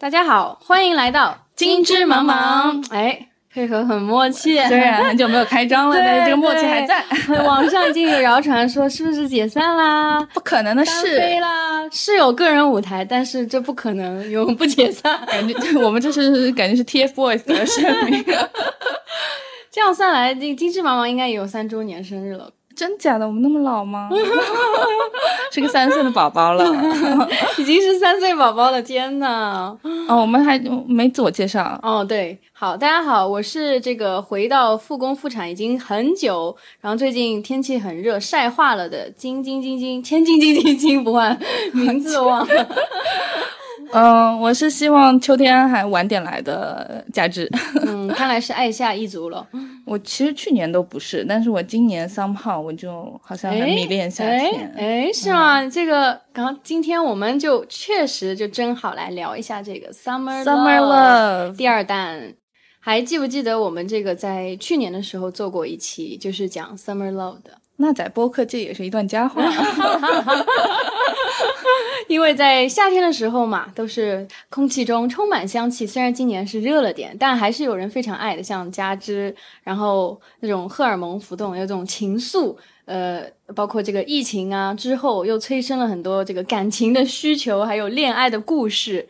大家好，欢迎来到金枝茫茫。哎，配合很默契，虽然很久没有开张了，但是这个默契还在。网上已经有谣传说是不是解散啦？不可能的事。飞啦，是有个人舞台，但是这不可能永不解散。感觉我们这是感觉是 TFBOYS 的声明。这样算来，这金枝茫茫应该也有三周年生日了。真假的？我们那么老吗？是个三岁的宝宝了，已经是三岁宝宝了！天呐！哦，我们还没自我介绍。哦，对，好，大家好，我是这个回到复工复产已经很久，然后最近天气很热，晒化了的金金金金千金金金金不换，名字忘了。嗯，我是希望秋天还晚点来的佳芝。嗯，看来是爱夏一族了。我其实去年都不是，但是我今年 somehow 我就好像很迷恋夏天。哎，是吗？这个刚今天我们就确实就正好来聊一下这个 summer summer love 第二弹。还记不记得我们这个在去年的时候做过一期，就是讲 summer love 的？那在播客界也是一段佳话。因为在夏天的时候嘛，都是空气中充满香气。虽然今年是热了点，但还是有人非常爱的，像加之，然后那种荷尔蒙浮动，有种情愫。呃，包括这个疫情啊之后，又催生了很多这个感情的需求，还有恋爱的故事。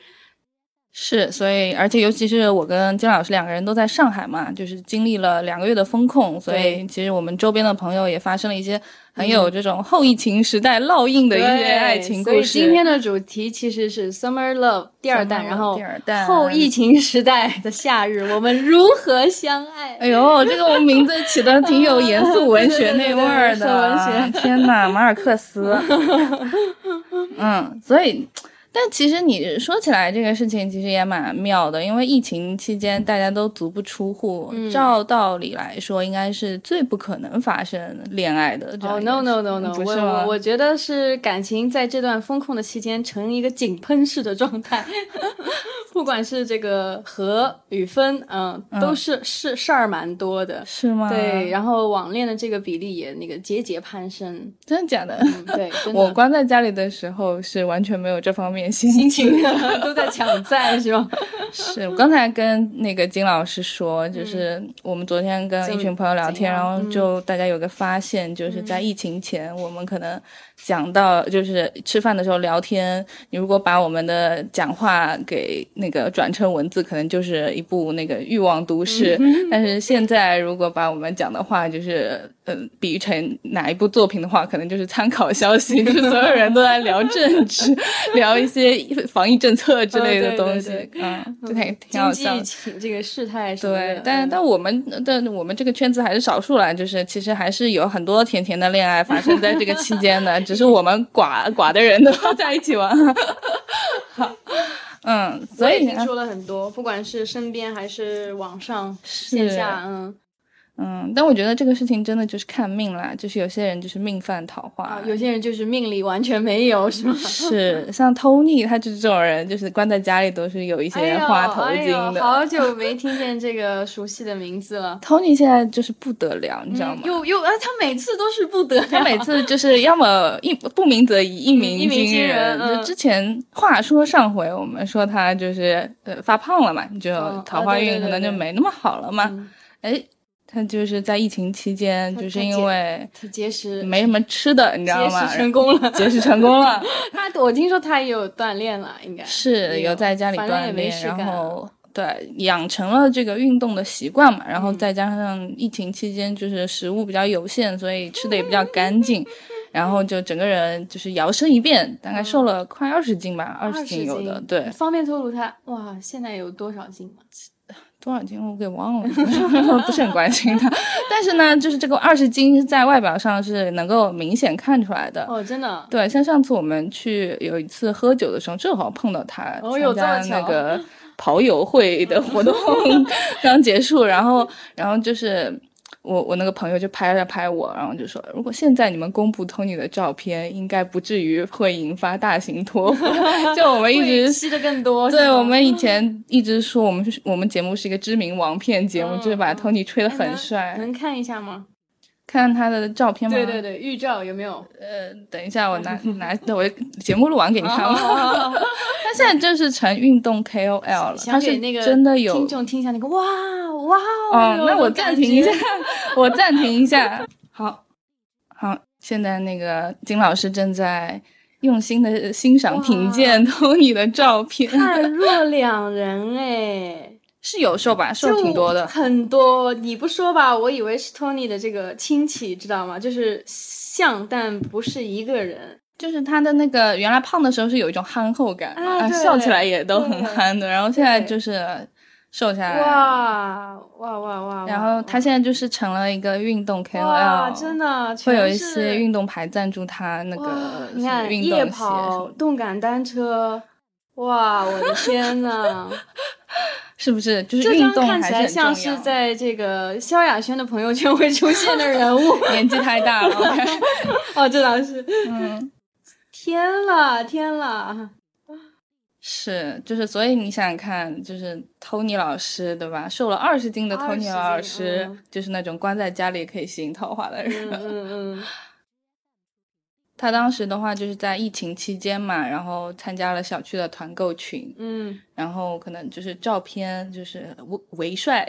是，所以而且尤其是我跟金老师两个人都在上海嘛，就是经历了两个月的风控，所以其实我们周边的朋友也发生了一些很有这种后疫情时代烙印的一些爱情故事。所以今天的主题其实是 Summer Love 第二弹，然后第二弹后疫情时代的夏日，我们如何相爱？哎呦，这个我们名字起的挺有严肃文学 那味儿的，文学天呐，马尔克斯。嗯，所以。但其实你说起来这个事情，其实也蛮妙的，因为疫情期间大家都足不出户，照道理来说应该是最不可能发生恋爱的。哦，no no no no，不是我我觉得是感情在这段风控的期间呈一个井喷式的状态。不管是这个和与分，嗯，都是是事儿蛮多的，是吗？对，然后网恋的这个比例也那个节节攀升，真的假的？对，我关在家里的时候是完全没有这方面心情，都在抢赞，是吧？是我刚才跟那个金老师说，就是我们昨天跟一群朋友聊天，然后就大家有个发现，就是在疫情前，我们可能。讲到就是吃饭的时候聊天，你如果把我们的讲话给那个转成文字，可能就是一部那个欲望都市。但是现在如果把我们讲的话，就是嗯比喻成哪一部作品的话，可能就是参考消息，就是所有人都在聊政治，聊一些防疫政策之类的东西，嗯，就挺挺好笑。这个事态对，但但我们但我们这个圈子还是少数了，就是其实还是有很多甜甜的恋爱发生在这个期间的。只是我们寡寡的人都 在一起玩，好，嗯，所以听说了很多，不管是身边还是网上线下，嗯。嗯，但我觉得这个事情真的就是看命啦，就是有些人就是命犯桃花，有些人就是命里完全没有，是吗？是，像 Tony 他就是这种人，就是关在家里都是有一些花头巾的。好久没听见这个熟悉的名字了。Tony 现在就是不得了，你知道吗？又又啊，他每次都是不得了，他每次就是要么一 不鸣则已，一鸣惊人。就之前话说上回我们说他就是呃发胖了嘛，就桃花运可能就没那么好了嘛，哎。他就是在疫情期间，就是因为他节食，没什么吃的，你知道吗？节食成功了，节食成功了。他我听说他也有锻炼了，应该是有在家里锻炼，然后对养成了这个运动的习惯嘛。然后再加上疫情期间就是食物比较有限，所以吃的也比较干净，然后就整个人就是摇身一变，大概瘦了快二十斤吧，二十斤有的。对，方便透露他哇现在有多少斤吗？多少斤我给忘了，不是很关心他。但是呢，就是这个二十斤在外表上是能够明显看出来的。哦，真的。对，像上次我们去有一次喝酒的时候，正好碰到他参加那个跑友会的活动 刚结束，然后，然后就是。我我那个朋友就拍了拍我，然后就说：“如果现在你们公布 Tony 的照片，应该不至于会引发大型脱 粉。就我们一直吸的更多。对我们以前一直说我们是我们节目是一个知名王片节目，就是把 Tony 吹得很帅。能看一下吗？看他的照片吗？对对对，预兆有没有？呃，等一下，我拿拿，我节目录完给你看吧。他现在就是成运动 KOL 了，他是那个真的有听众听一下那个哇哇哦，那 我暂停一下，我暂停一下。好，好，现在那个金老师正在用心的欣赏品鉴 Tony 的照片，判若两人哎。是有瘦吧，瘦挺多的，很多。你不说吧，我以为是 Tony 的这个亲戚，知道吗？就是像，但不是一个人。就是他的那个原来胖的时候是有一种憨厚感，啊，笑起来也都很憨的。然后现在就是瘦下来，哇哇哇哇！然后他现在就是成了一个运动 KOL，真的会有一些运动牌赞助他那个你看夜跑、动感单车，哇，我的天呐！是不是就是运动看起来像是在这个萧亚轩的朋友圈会出现的人物？年纪太大了，哦，这倒是。嗯，天啦天啦，是就是，所以你想想看，就是 Tony 老师对吧？瘦了二十斤的 Tony 老师，就是那种关在家里可以吸引桃花的人。嗯嗯。他当时的话就是在疫情期间嘛，然后参加了小区的团购群，嗯，然后可能就是照片就是 微微帅，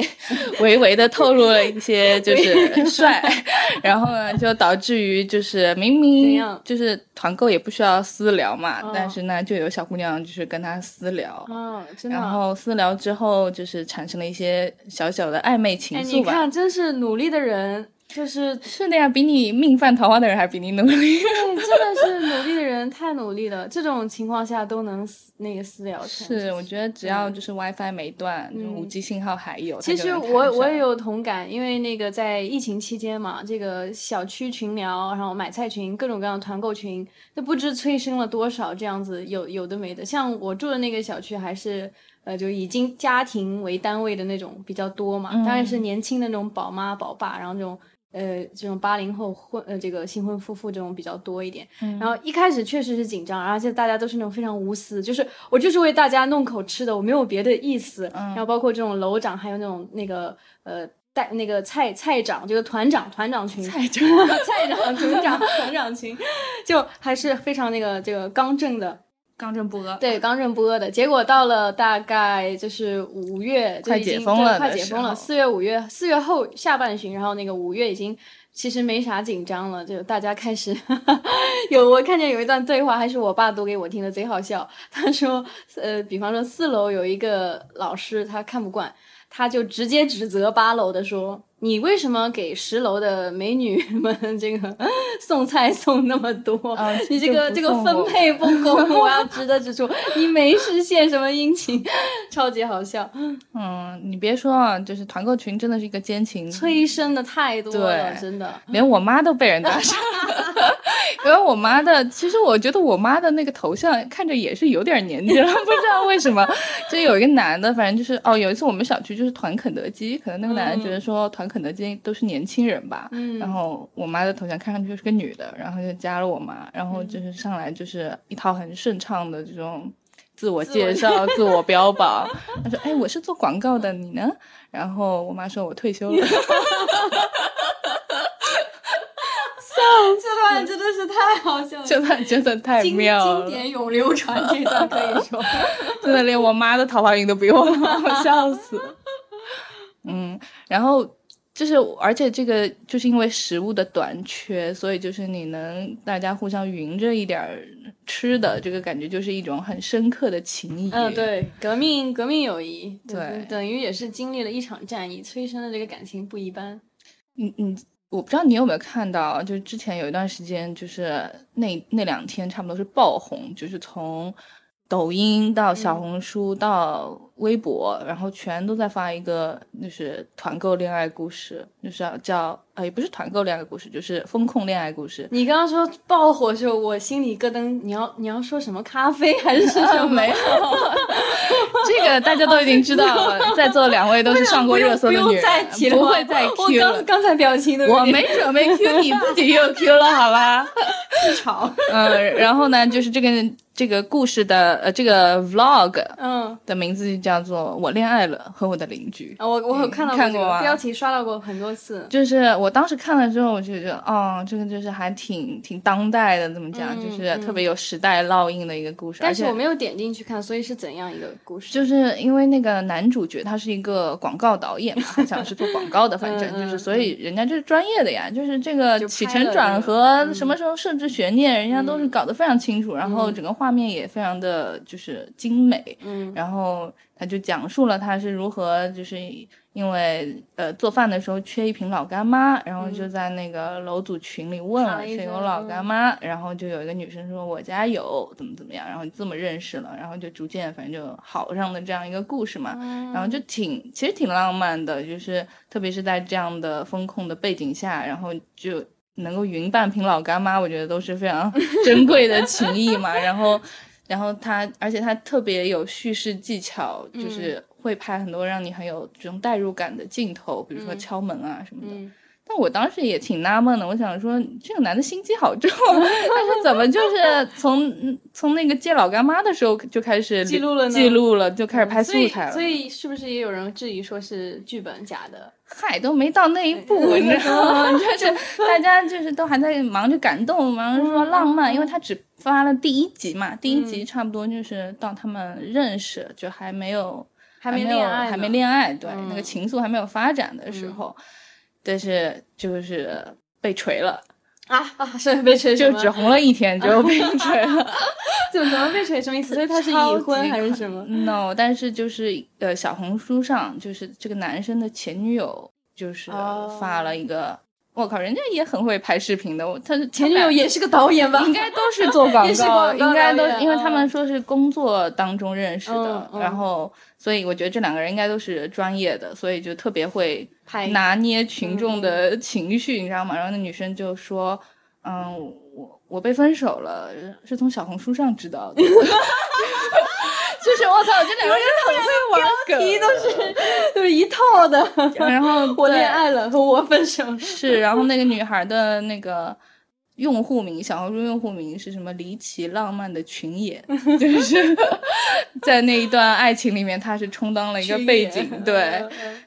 微微的透露了一些就是帅，然后呢就导致于就是明明就是团购也不需要私聊嘛，但是呢就有小姑娘就是跟他私聊，嗯，真的，然后私聊之后就是产生了一些小小的暧昧情愫吧。你看，真是努力的人。就是是的呀，比你命犯桃花的人还比你努力。对，真的是努力的人太努力了。这种情况下都能那个私聊。是，我觉得只要就是 WiFi 没断，五 G 信号还有。其实我我也有同感，因为那个在疫情期间嘛，这个小区群聊，然后买菜群，各种各样的团购群，那不知催生了多少这样子有有的没的。像我住的那个小区，还是呃就已经家庭为单位的那种比较多嘛，当然是年轻的那种宝妈宝爸，然后那种。呃，这种八零后婚呃，这个新婚夫妇这种比较多一点。然后一开始确实是紧张，而且大家都是那种非常无私，就是我就是为大家弄口吃的，我没有别的意思。然后包括这种楼长，还有那种那个呃带那个菜菜长，这个团长团长群，菜长菜长团长 团长群，就还是非常那个这个刚正的。刚正不阿，对，刚正不阿的结果到了大概就是五月，快解封了，快解封了。四月、五月，四月后下半旬，然后那个五月已经其实没啥紧张了，就大家开始 有我看见有一段对话，还是我爸读给我听的，贼好笑。他说，呃，比方说四楼有一个老师，他看不惯，他就直接指责八楼的说。你为什么给十楼的美女们这个 送菜送那么多？你这个这个分配不公，我要值得指出，你没事献什么殷勤，超级好笑。嗯，你别说啊，就是团购群真的是一个奸情，催生的太多了，真的，连我妈都被人搭讪。因为我妈的，其实我觉得我妈的那个头像看着也是有点年纪了，不知道为什么。就有一个男的，反正就是哦，有一次我们小区就是团肯德基，可能那个男的觉得说团。肯德基都是年轻人吧，然后我妈的头像看上去就是个女的，然后就加了我妈，然后就是上来就是一套很顺畅的这种自我介绍、自我标榜。他说：“哎，我是做广告的，你呢？”然后我妈说：“我退休了。” 笑，这段真的是太好笑了，这段真的太妙了，经典永流传，这段可以说，真的连我妈的桃花运都比我好，笑死。嗯，然后。就是，而且这个就是因为食物的短缺，所以就是你能大家互相匀着一点吃的，这个感觉就是一种很深刻的情谊。嗯，对，革命革命友谊，对，等于也是经历了一场战役，催生的这个感情不一般。嗯嗯，我不知道你有没有看到，就是之前有一段时间，就是那那两天差不多是爆红，就是从抖音到小红书到。微博，然后全都在发一个，就是团购恋爱故事，就是叫，呃，也不是团购恋爱故事，就是风控恋爱故事。你刚刚说爆火的时候，我心里咯噔，你要你要说什么咖啡还是什么？没有，这个大家都已经知道了，在座两位都是上过热搜的女人，不会再 Q 了。刚才表情的，我没准备 Q，你自己又 Q 了，好吧？自嘲。嗯，然后呢，就是这个。这个故事的呃，这个 vlog，嗯，的名字就叫做《我恋爱了和我的邻居》啊，我我有看到看过标题，刷到过很多次。就是我当时看了之后，我就觉得，哦，这个就是还挺挺当代的，怎么讲，就是特别有时代烙印的一个故事。但是我没有点进去看，所以是怎样一个故事？就是因为那个男主角他是一个广告导演嘛，好像是做广告的，反正就是，所以人家就是专业的呀，就是这个起承转合，什么时候设置悬念，人家都是搞得非常清楚，然后整个画面也非常的。就是精美，嗯，然后他就讲述了他是如何，就是因为呃做饭的时候缺一瓶老干妈，然后就在那个楼组群里问了谁有老干妈，然后就有一个女生说我家有，怎么怎么样，然后这么认识了，然后就逐渐反正就好上的这样一个故事嘛，然后就挺其实挺浪漫的，就是特别是在这样的风控的背景下，然后就能够匀半瓶老干妈，我觉得都是非常 珍贵的情谊嘛，然后。然后他，而且他特别有叙事技巧，就是会拍很多让你很有这种代入感的镜头，比如说敲门啊什么的。但我当时也挺纳闷的，我想说这个男的心机好重，他是怎么就是 从从那个借老干妈的时候就开始记录了记录了，就开始拍素材了。所以是不是也有人质疑说是剧本假的？嗨，都没到那一步，你知 道吗？就是大家就是都还在忙着感动，忙着说浪漫，因为他只发了第一集嘛，第一集差不多就是到他们认识，就还没有还没恋爱，还没恋爱，对，那个情愫还没有发展的时候。但是就是被锤了啊啊！是被锤，就只红了一天就被 锤了。怎么怎么被锤？什么意思？所以他是已婚还是什么？No，但是就是呃，小红书上就是这个男生的前女友就是发了一个，我靠，人家也很会拍视频的。他前女友也是个导演吧？应该都是做广 告，应该都因为他们说是工作当中认识的，然后。所以我觉得这两个人应该都是专业的，所以就特别会拿捏群众的情绪，你知道吗？然后那女生就说：“嗯，我我被分手了，是从小红书上知道的。” 就是我操，这两个人很会玩梗，都是都是一套的。然后 我恋爱了和我分手是，然后那个女孩的那个。用户名小红书用户名是什么？离奇浪漫的群演，就是在那一段爱情里面，他是充当了一个背景。对，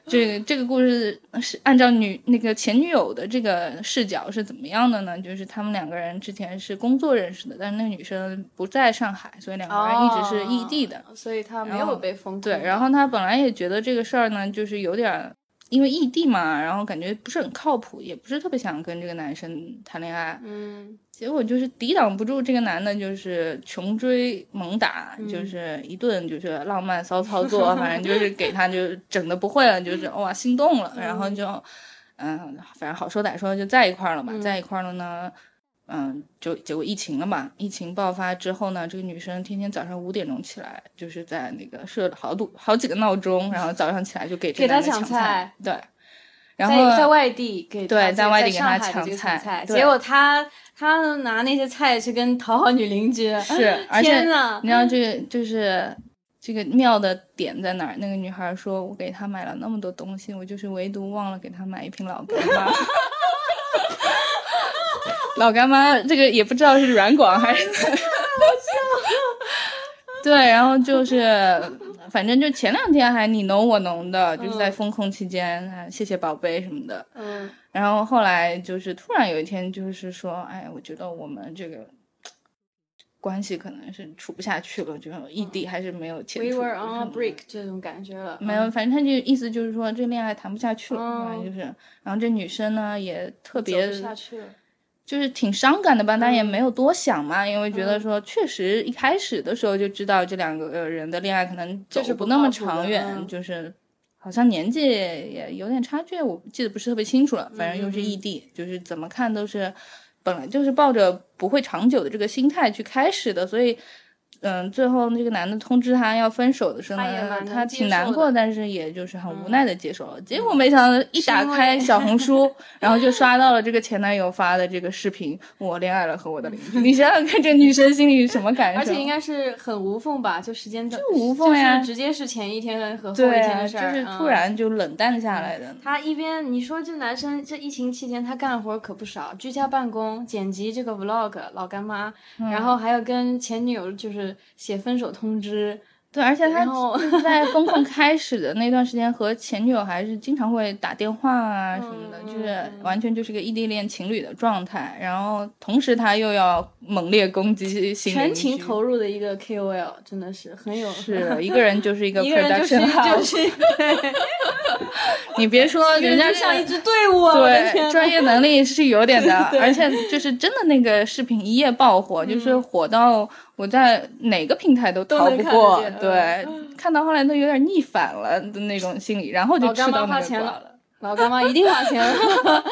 这个这个故事是按照女那个前女友的这个视角是怎么样的呢？就是他们两个人之前是工作认识的，但是那个女生不在上海，所以两个人一直是异地的，所以他没有被封。对，然后他本来也觉得这个事儿呢，就是有点。因为异地嘛，然后感觉不是很靠谱，也不是特别想跟这个男生谈恋爱。嗯，结果就是抵挡不住这个男的，就是穷追猛打，就是一顿就是浪漫骚操作，反正就是给他就整的不会了，就是哇心动了，然后就嗯，反正好说歹说就在一块儿了嘛，在一块儿了呢。嗯，就结果疫情了嘛。疫情爆发之后呢，这个女生天天早上五点钟起来，就是在那个设了好多好几个闹钟，然后早上起来就给给他抢菜。对，然后在外地给对在外地给他抢菜，结果他他拿那些菜去跟讨好女邻居。是，而且你知道这个就是这个妙的点在哪儿？那个女孩说：“我给他买了那么多东西，我就是唯独忘了给他买一瓶老干妈。”老干妈，这个也不知道是软广还是 对，然后就是，反正就前两天还你侬我侬的，就是在封控期间，谢谢宝贝什么的，嗯，然后后来就是突然有一天，就是说，哎，我觉得我们这个关系可能是处不下去了，就异地还是没有前途。We were on a break 这种感觉了。没有，反正他就意思就是说，这恋爱谈不下去了，反正就是，然后这女生呢也特别。不下去了。就是挺伤感的吧，但也没有多想嘛，因为觉得说确实一开始的时候就知道这两个人的恋爱可能走不那么长远，就是好像年纪也有点差距，我记得不是特别清楚了。反正又是异地，就是怎么看都是本来就是抱着不会长久的这个心态去开始的，所以嗯，最后那个男的通知他要分手的时候呢，他挺难过，但是也就是很无奈的接受了。结果没想到一打开小红书，然后就刷到了这个前男友发的这个视频：“我恋爱了和我的邻居。”你想想看，这女生心里什么感受？而且应该是很无缝吧？就时间就无缝呀，直接是前一天和后一天的事儿，就是突然就冷淡下来的。他一边你说这男生这疫情期间他干活可不少，居家办公、剪辑这个 vlog，老干妈，然后还有跟前女友就是写分手。通知对，而且他在风控开始的那段时间和前女友还是经常会打电话啊什么的，就是完全就是个异地恋情侣的状态。然后同时他又要猛烈攻击新全情投入的一个 KOL，真的是很有是一个人就是一个 production house。你别说，人家像一支队伍，对，专业能力是有点的，而且就是真的那个视频一夜爆火，就是火到。我在哪个平台都逃不过，对，看到后来都有点逆反了的那种心理，然后就吃到那个瓜了。老干妈一定花钱了，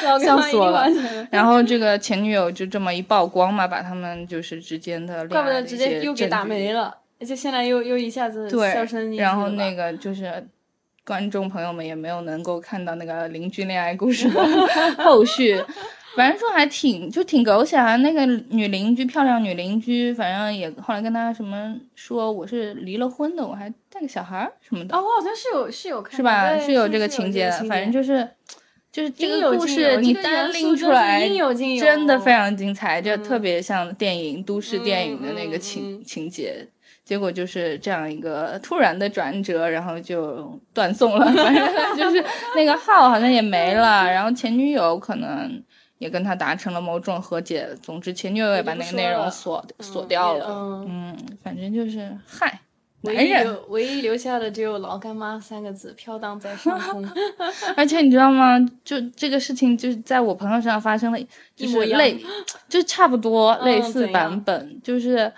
笑死我了。然后这个前女友就这么一曝光嘛，把他们就是之间的怪不得直接又给打没了，而且现在又又一下子销声匿迹然后那个就是观众朋友们也没有能够看到那个邻居恋爱故事的 后续。反正说还挺就挺狗血啊，那个女邻居漂亮女邻居，反正也后来跟他什么说我是离了婚的，我还带个小孩儿什么的。哦，我好像是有是有看，是吧？是有这个情节的。反正就是就是这个故事你单拎出来，真的非常精彩，就特别像电影都市电影的那个情情节。结果就是这样一个突然的转折，然后就断送了。反正就是那个号好像也没了，然后前女友可能。也跟他达成了某种和解。总之，前女友也把那个内容锁锁掉了。嗯，反正就是嗨，男人唯一留下的只有“老干妈”三个字飘荡在上空。而且你知道吗？就这个事情，就是在我朋友身上发生了，就是类，就差不多类似版本。就是，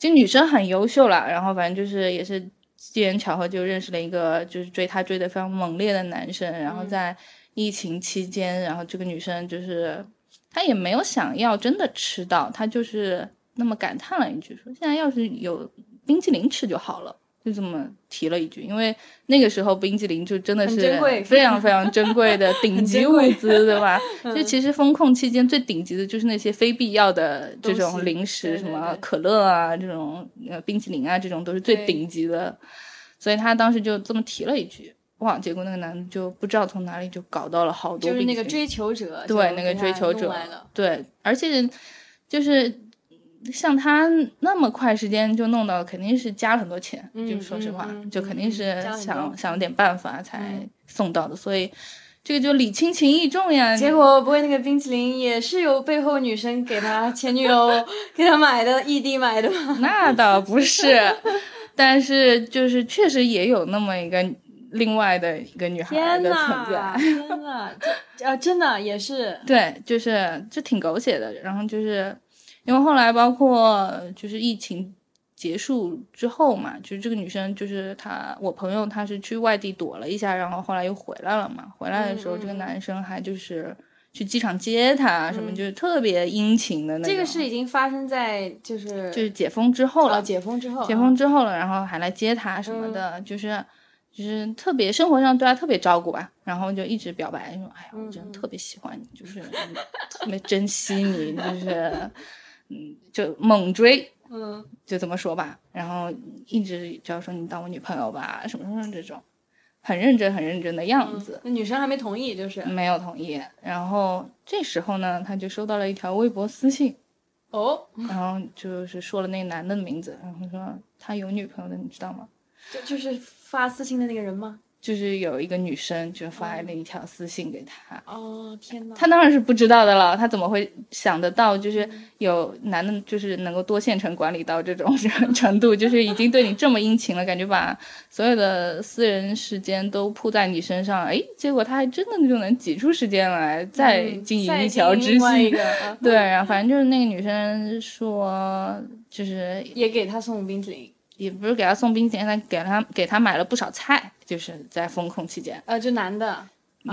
就女生很优秀了，然后反正就是也是机缘巧合就认识了一个就是追她追的非常猛烈的男生，然后在。疫情期间，然后这个女生就是她也没有想要真的吃到，她就是那么感叹了一句，说现在要是有冰淇淋吃就好了，就这么提了一句。因为那个时候冰淇淋就真的是非常非常珍贵的 顶级物资，对吧？就其实风控期间最顶级的就是那些非必要的这种零食，什么可乐啊这种呃冰淇淋啊这种都是最顶级的，所以她当时就这么提了一句。哇！结果那个男的就不知道从哪里就搞到了好多，就是那个追求者，对那个追求者，对，而且就是像他那么快时间就弄到，肯定是加了很多钱，就是说实话，就肯定是想想了点办法才送到的，所以这个就礼轻情意重呀。结果不会那个冰淇淋也是由背后女生给他前女友 给他买的，异地买的吗？那倒不是，但是就是确实也有那么一个。另外的一个女孩的存在，天呐，这啊，真的也是对，就是就挺狗血的。然后就是因为后来包括就是疫情结束之后嘛，就是这个女生就是她，我朋友她是去外地躲了一下，然后后来又回来了嘛。回来的时候，这个男生还就是去机场接她，什么就是特别殷勤的那种。这个是已经发生在就是就是解封之后了，解封之后，解封之后了，然后还来接她什么的，就是。就是特别生活上对他特别照顾吧，然后就一直表白说：“哎呀，我真的特别喜欢你，就是特别珍惜你，就是嗯，就猛追，嗯，就这么说吧。然后一直就要说你当我女朋友吧，什么什么这种，很认真很认真的样子。那女生还没同意，就是没有同意。然后这时候呢，他就收到了一条微博私信，哦，然后就是说了那个男的名字，然后说他有女朋友的，你知道吗？就就是。发私信的那个人吗？就是有一个女生就发了一条私信给他。哦天哪！他当然是不知道的了，他怎么会想得到？就是有男的，就是能够多线程管理到这种程 度，就是已经对你这么殷勤了，感觉把所有的私人时间都扑在你身上。哎，结果他还真的就能挤出时间来再经营一条支线。对，然后反正就是那个女生说，就是也给他送冰淇淋。也不是给他送冰淇淋，他给他给他买了不少菜，就是在封控期间。呃，就男的，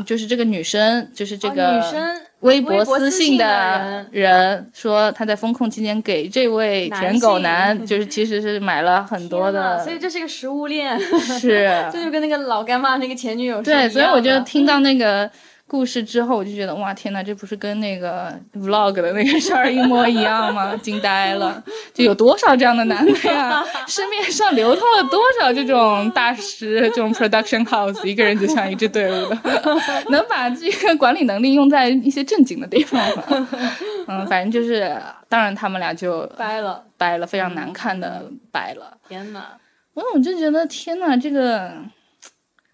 就是这个女生，就是这个女生？微博私信的人。说他在风控期间给这位舔狗男，就是其实是买了很多的，所以这是一个食物链，是，这就跟那个老干妈那个前女友对，所以我就听到那个。故事之后，我就觉得哇天呐，这不是跟那个 vlog 的那个事儿一模一样吗？惊呆了！就有多少这样的男的呀？市面上流通了多少这种大师，这种 production house，一个人就像一支队伍的，能把这个管理能力用在一些正经的地方吗？嗯，反正就是，当然他们俩就掰了，掰了，非常难看的掰了。天呐，我我就觉得天呐，这个。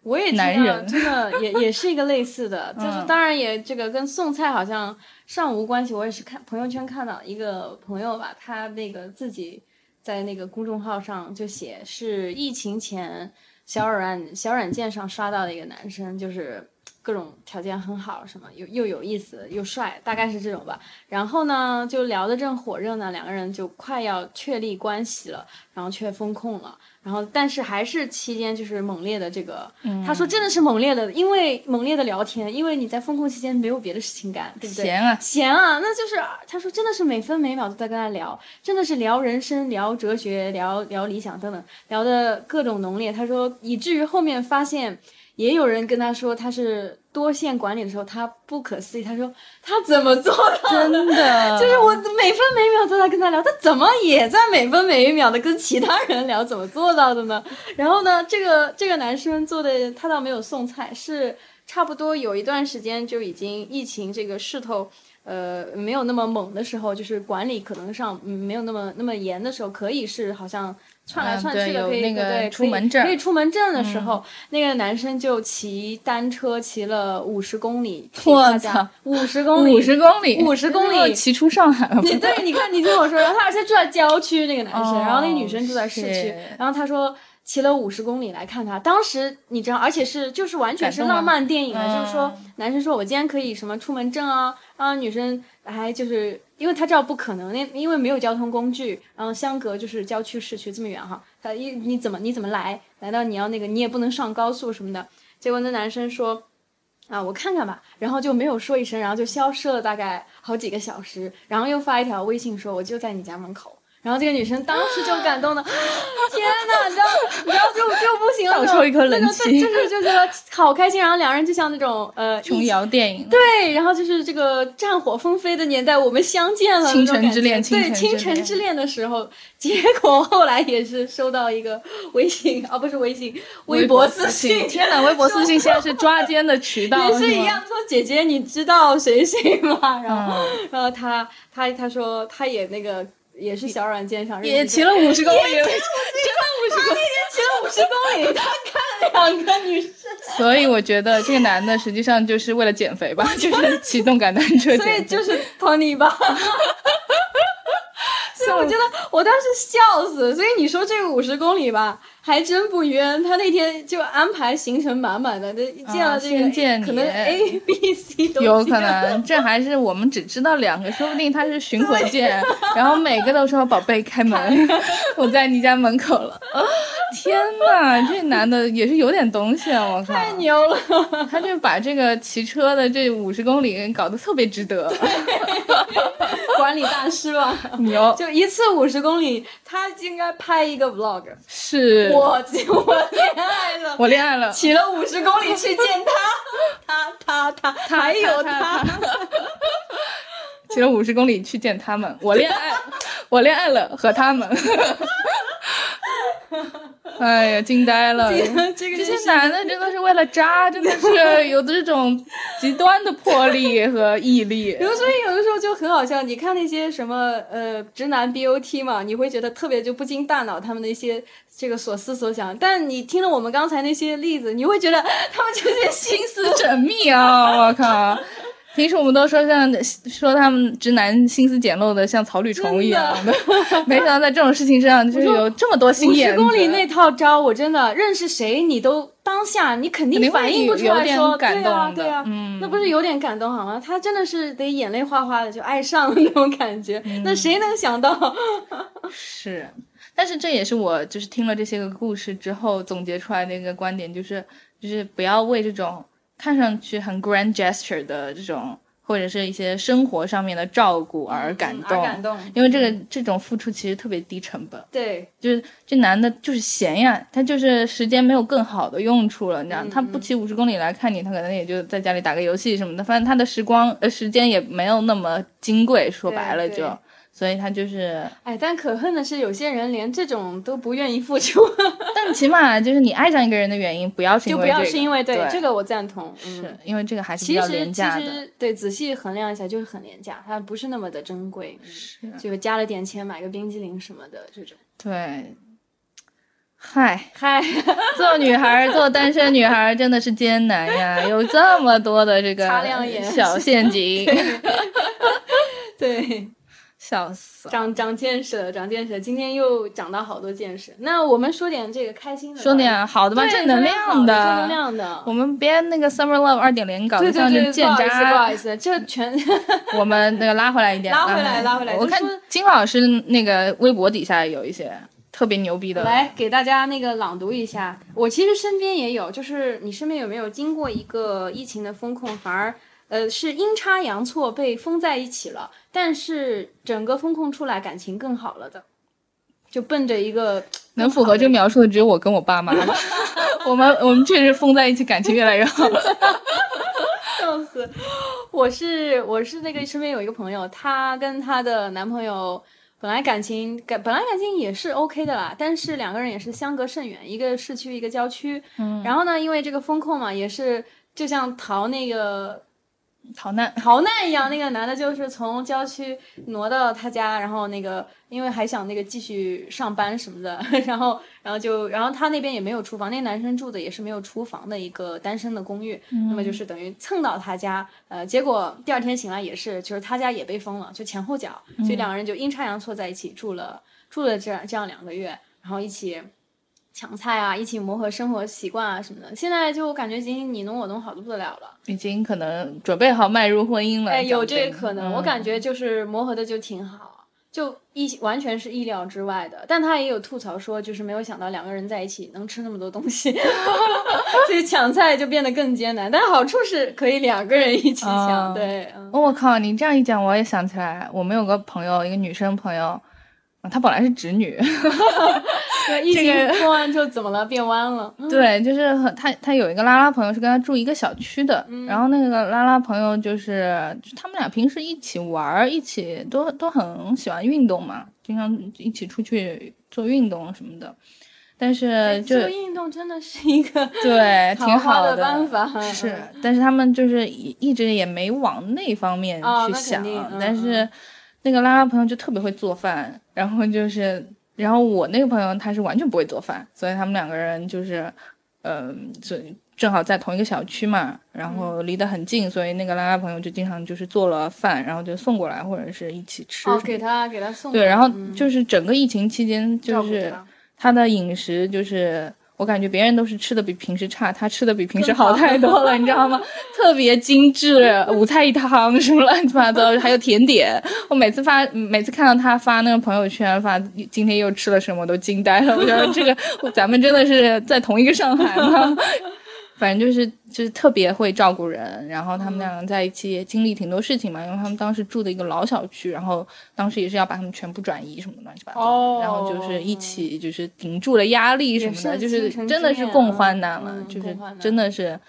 我也男人真的也也是一个类似的，就是当然也这个跟送菜好像尚无关系。我也是看朋友圈看到一个朋友吧，他那个自己在那个公众号上就写是疫情前小软小软件上刷到的一个男生，就是各种条件很好，什么又又有意思又帅，大概是这种吧。然后呢，就聊得正火热呢，两个人就快要确立关系了，然后却封控了。然后，但是还是期间就是猛烈的这个，他说真的是猛烈的，因为猛烈的聊天，因为你在风控期间没有别的事情干，对不对？闲啊，闲啊，那就是他说真的是每分每秒都在跟他聊，真的是聊人生、聊哲学、聊聊理想等等，聊的各种浓烈。他说以至于后面发现。也有人跟他说他是多线管理的时候，他不可思议。他说他怎么做到的？真的，就是我每分每秒都在跟他聊，他怎么也在每分每一秒的跟其他人聊？怎么做到的呢？然后呢，这个这个男生做的，他倒没有送菜，是差不多有一段时间就已经疫情这个势头。呃，没有那么猛的时候，就是管理可能上没有那么那么严的时候，可以是好像窜来窜去的，可以对对，出门证可以出门证的时候，那个男生就骑单车骑了五十公里，我操，五十公里，五十公里，五十公里，骑出上海了。你对，你看，你听我说，然后他而且住在郊区，那个男生，然后那个女生住在市区，然后他说。骑了五十公里来看他，当时你知道，而且是就是完全是浪漫电影了，就是说男生说我今天可以什么出门证啊，然后女生还就是因为他知道不可能，那因为没有交通工具，然后相隔就是郊区市区这么远哈，他一你怎么你怎么来？难道你要那个你也不能上高速什么的？结果那男生说啊我看看吧，然后就没有说一声，然后就消失了大概好几个小时，然后又发一条微信说我就在你家门口。然后这个女生当时就感动的，天哪，你知道，你知道就就不行了，倒抽一口冷气，就是就觉得好开心。然后两人就像那种呃琼瑶电影，对，然后就是这个战火纷飞的年代，我们相见了，倾城之恋，对，倾城之恋的时候，结果后来也是收到一个微信，啊，不是微信，微博私信。天哪，微博私信现在是抓奸的渠道，也是一样说姐姐，你知道谁谁吗？然后，然后他他他说他也那个。也是小软件上，也骑了五十公里，真的五十公里，骑了五十公里，他 看两个女生。所以我觉得这个男的实际上就是为了减肥吧，就是骑动感单车。所以就是 Tony 吧。所以我觉得我当时笑死。所以你说这个五十公里吧。还真不冤，他那天就安排行程满满的，这见了这个可能 A B C 都有可能，这还是我们只知道两个，说不定他是巡回见，然后每个都说宝贝开门，我在你家门口了。天呐，这男的也是有点东西啊！我靠，太牛了，他就把这个骑车的这五十公里搞得特别值得，管理大师吧，牛，就一次五十公里，他应该拍一个 vlog，是。我我恋爱了，我恋爱了，骑了五十公里去见他，他他他还有他，骑了五十公里去见他们，我恋爱，我恋爱了和他们。哎呀，惊呆了！这些男的真的是为了渣，真的是有这种极端的魄力和毅力。所以有的时候就很好笑，你看那些什么呃直男 BOT 嘛，你会觉得特别就不经大脑他们的一些这个所思所想。但你听了我们刚才那些例子，你会觉得 他们这些心思缜密啊！我靠。平时我们都说像说他们直男心思简陋的像草履虫一样的，没想到在这种事情上就是有这么多心眼。五十公里那套招，我真的认识谁你都当下你肯定反应不出来说对啊对啊，那不是有点感动好吗？他真的是得眼泪哗哗的就爱上了那种感觉，那谁能想到？是，但是这也是我就是听了这些个故事之后总结出来的一个观点，就是就是不要为这种。看上去很 grand gesture 的这种，或者是一些生活上面的照顾而感动，感动，因为这个这种付出其实特别低成本。对，就是这男的就是闲呀，他就是时间没有更好的用处了，你知道，他不骑五十公里来看你，他可能也就在家里打个游戏什么的，反正他的时光呃时间也没有那么金贵，说白了就。所以他就是，哎，但可恨的是，有些人连这种都不愿意付出。但起码就是你爱上一个人的原因，不要是因为就不要是因为对这个我赞同，是因为这个还是比较廉价的。其实对，仔细衡量一下就是很廉价，它不是那么的珍贵，是就加了点钱买个冰激凌什么的这种。对，嗨嗨，做女孩做单身女孩真的是艰难呀，有这么多的这个擦亮眼小陷阱。对。笑死，长长见识了，长见识。今天又长到好多见识。那我们说点这个开心的，说点好的吧，正能量的，正能量的。我们别那个 summer love 二点零搞得像是贱渣，不好意思，这全 我们那个拉回来一点，拉回来，拉回来。我看金老师那个微博底下有一些特别牛逼的，来给大家那个朗读一下。我其实身边也有，就是你身边有没有经过一个疫情的风控，反而。呃，是阴差阳错被封在一起了，但是整个风控出来，感情更好了的，就奔着一个能符合这个描述的只有我跟我爸妈了。我们我们确实封在一起，感情越来越好。笑死！我是我是那个身边有一个朋友，她跟她的男朋友本来感情感本来感情也是 OK 的啦，但是两个人也是相隔甚远，一个市区一个郊区。嗯。然后呢，因为这个风控嘛，也是就像逃那个。逃难，逃难一样，那个男的就是从郊区挪到他家，然后那个因为还想那个继续上班什么的，然后然后就然后他那边也没有厨房，那个男生住的也是没有厨房的一个单身的公寓，那么就是等于蹭到他家，呃，结果第二天醒来也是，就是他家也被封了，就前后脚，所以两个人就阴差阳错在一起住了住了这样这样两个月，然后一起。抢菜啊，一起磨合生活习惯啊什么的，现在就感觉已经你侬我侬好的不得了了，已经可能准备好迈入婚姻了。哎，有这个可能，我感觉就是磨合的就挺好，就意完全是意料之外的。但他也有吐槽说，就是没有想到两个人在一起能吃那么多东西，所以抢菜就变得更艰难。但好处是可以两个人一起抢。对，我靠，你这样一讲，我也想起来，我们有个朋友，一个女生朋友。她本来是直女，对，疫情过完就怎么了？变弯了。对，就是和她，她有一个拉拉朋友是跟她住一个小区的，然后那个拉拉朋友就是他们俩平时一起玩，一起都都很喜欢运动嘛，经常一起出去做运动什么的。但是就做运动真的是一个对 挺好的办法，是，但是他们就是一一直也没往那方面去想，但是。那个拉拉朋友就特别会做饭，然后就是，然后我那个朋友他是完全不会做饭，所以他们两个人就是，嗯，就正好在同一个小区嘛，然后离得很近，所以那个拉拉朋友就经常就是做了饭，然后就送过来或者是一起吃。哦，给他给他送。对，然后就是整个疫情期间，就是他的饮食就是。我感觉别人都是吃的比平时差，他吃的比平时好太多了，你知道吗？特别精致，五菜一汤什么乱七八糟，还有甜点。我每次发，每次看到他发那个朋友圈，发今天又吃了什么，都惊呆了。我觉得这个咱们真的是在同一个上海吗？反正就是就是特别会照顾人，然后他们两个在一起也经历挺多事情嘛，因为他们当时住的一个老小区，然后当时也是要把他们全部转移什么乱七八糟，然后就是一起就是顶住了压力什么的，就是真的是共患难了，就是真的是。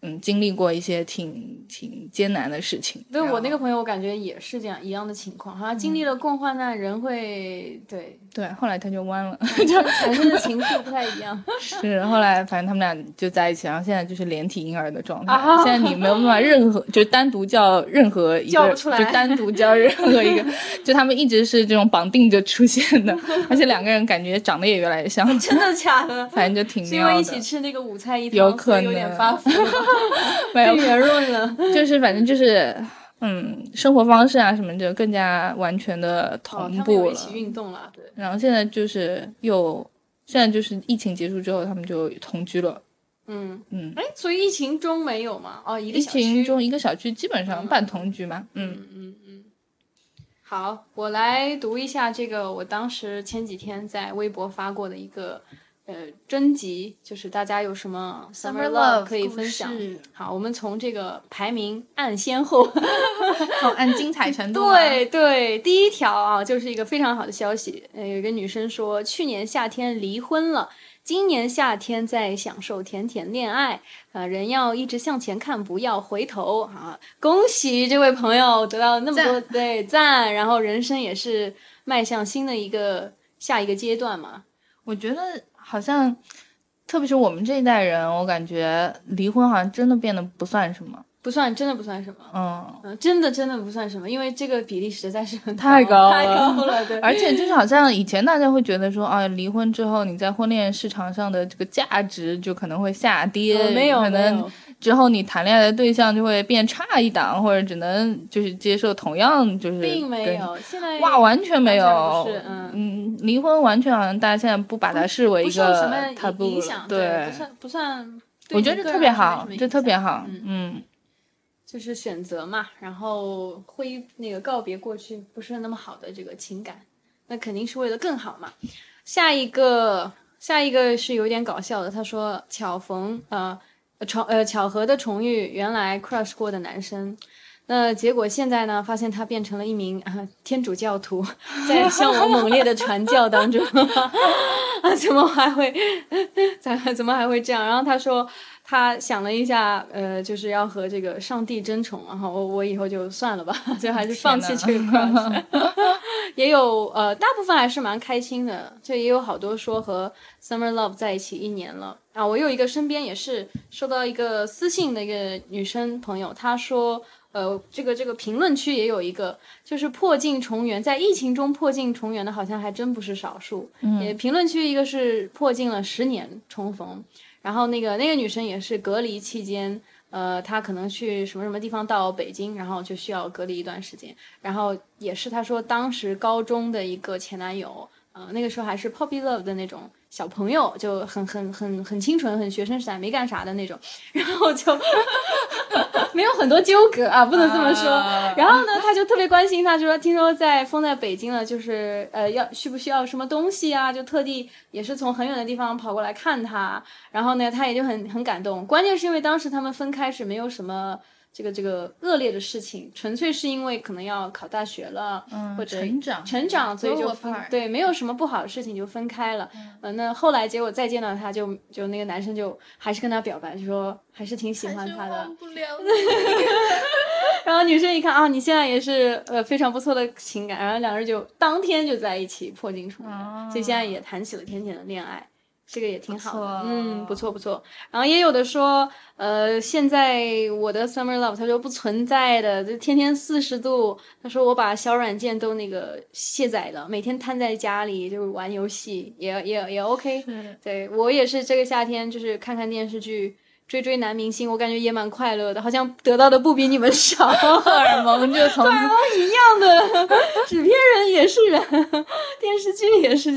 嗯，经历过一些挺挺艰难的事情。对我那个朋友，我感觉也是这样一样的情况。好像经历了共患难，人会对对，后来他就弯了，就产生的情绪不太一样。是后来，反正他们俩就在一起，然后现在就是连体婴儿的状态。现在你没有办法任何就单独叫任何一个，就单独叫任何一个，就他们一直是这种绑定着出现的，而且两个人感觉长得也越来越像。真的假的？反正就挺因为一起吃那个午餐一有可能有点发福。没圆润了，就是反正就是，嗯，生活方式啊什么就更加完全的同步了。一起运动了，对。然后现在就是又，现在就是疫情结束之后，他们就同居了。嗯嗯，哎，所以疫情中没有吗？哦，一个疫情中一个小区基本上半同居嘛。嗯嗯嗯。好，我来读一下这个，我当时前几天在微博发过的一个。呃征集，就是大家有什么 Summer love 可以分享。好，我们从这个排名按先后。从按精彩程度吗，对对，第一条啊，就是一个非常好的消息。呃，有一个女生说，去年夏天离婚了，今年夏天在享受甜甜恋爱。啊、人要一直向前看，不要回头啊！恭喜这位朋友得到那么多对赞，然后人生也是迈向新的一个下一个阶段嘛。我觉得好像，特别是我们这一代人，我感觉离婚好像真的变得不算什么。不算，真的不算什么。嗯，嗯，真的真的不算什么，因为这个比例实在是很太高太了高了，对。而且就是好像以前大家会觉得说，啊，离婚之后你在婚恋市场上的这个价值就可能会下跌，呃没有没可能有，之后你谈恋爱的对象就会变差一档，或者只能就是接受同样就是并没有。现在哇，完全没有嗯嗯，离婚完全好像大家现在不把它视为一个受什么影响，对不，算不算。我觉得这特别好，这特别好，嗯嗯，就是选择嘛，然后挥那个告别过去不是那么好的这个情感，那肯定是为了更好嘛。下一个，下一个是有点搞笑的，他说巧逢呃重呃巧合的重遇原来 crush 过的男生。那结果现在呢？发现他变成了一名啊天主教徒，在向我猛烈的传教当中，啊，怎么还会，怎怎么还会这样？然后他说，他想了一下，呃，就是要和这个上帝争宠，然后我我以后就算了吧，就还是放弃这个。也有呃，大部分还是蛮开心的，就也有好多说和 Summer Love 在一起一年了啊。我有一个身边也是收到一个私信的一个女生朋友，她说。呃，这个这个评论区也有一个，就是破镜重圆，在疫情中破镜重圆的，好像还真不是少数。嗯，也评论区一个是破镜了十年重逢，然后那个那个女生也是隔离期间，呃，她可能去什么什么地方到北京，然后就需要隔离一段时间，然后也是她说当时高中的一个前男友，呃，那个时候还是 Poppy Love 的那种小朋友，就很很很很清纯，很学生时代没干啥的那种，然后就 没有很多纠葛啊，不能这么说。啊然后呢，他就特别关心他，就说听说在封在北京了，就是呃要需不需要什么东西啊，就特地也是从很远的地方跑过来看他。然后呢，他也就很很感动。关键是因为当时他们分开是没有什么。这个这个恶劣的事情，纯粹是因为可能要考大学了，嗯或者成长成长，所以就分对，没有什么不好的事情就分开了。嗯、那后来结果再见到他就就那个男生就还是跟他表白，就说还是挺喜欢他的。忘不了 然后女生一看啊，你现在也是呃非常不错的情感，然后两人就当天就在一起破镜重圆，哦所以现在也谈起了甜甜的恋爱，这个也挺好的，嗯，不错不错。然后也有的说，呃，现在我的 summer love，他说不存在的，就天天四十度，他说我把小软件都那个卸载了，每天瘫在家里就是玩游戏，也也也 OK，是对我也是这个夏天就是看看电视剧。追追男明星，我感觉也蛮快乐的，好像得到的不比你们少。荷尔蒙就从荷尔蒙一样的，纸片人也是人，电视剧也是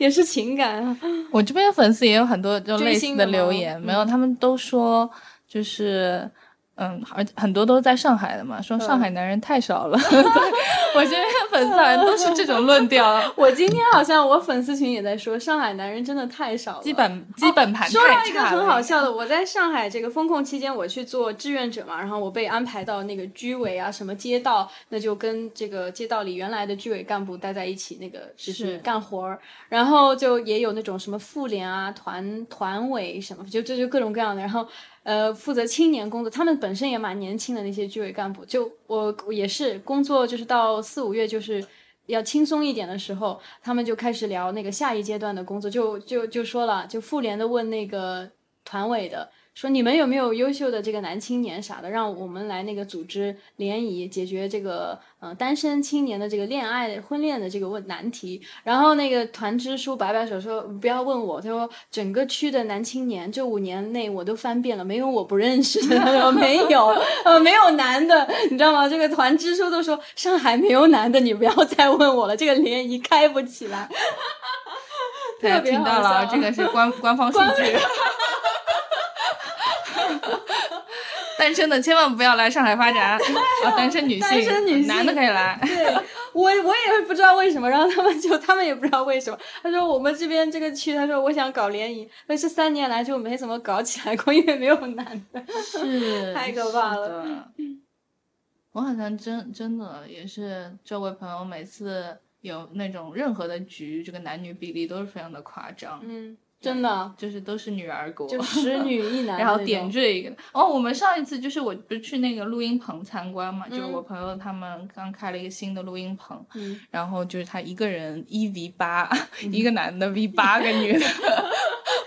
也是情感啊。我这边粉丝也有很多就类似的留言，没有，他们都说就是。嗯，而很多都是在上海的嘛，说上海男人太少了。我这边粉丝好像都是这种论调，我今天好像我粉丝群也在说，上海男人真的太少了。基本基本盘说到太一个很。好笑的，我在上海这个封控期间，我去做志愿者嘛，然后我被安排到那个居委啊，什么街道，那就跟这个街道里原来的居委干部待在一起，那个就是是干活儿，然后就也有那种什么妇联啊、团团委什么，就这就各种各样的，然后。呃，负责青年工作，他们本身也蛮年轻的那些居委干部，就我也是工作，就是到四五月就是要轻松一点的时候，他们就开始聊那个下一阶段的工作，就就就说了，就妇联的问那个团委的。说你们有没有优秀的这个男青年啥的，让我们来那个组织联谊，解决这个呃单身青年的这个恋爱婚恋的这个问难题。然后那个团支书摆摆手说不要问我，他说整个区的男青年这五年内我都翻遍了，没有我不认识的。他说没有，呃没有男的，你知道吗？这个团支书都说上海没有男的，你不要再问我了，这个联谊开不起来。大家特别听到了这个是官官方数据。单身的千万不要来上海发展啊！单身女性，单身女性男的可以来。对，我我也不知道为什么，然后他们就他们也不知道为什么。他说我们这边这个区，他说我想搞联谊，但是三年来就没怎么搞起来过，因为没有男的，是 太可怕了。我好像真真的也是周围朋友每次有那种任何的局，这个男女比例都是非常的夸张。嗯。真的。就是都是女儿国，就十女一男，然后点缀一个。哦，我们上一次就是我不是去那个录音棚参观嘛，就是我朋友他们刚开了一个新的录音棚，然后就是他一个人一 v 八，一个男的 v 八个女的。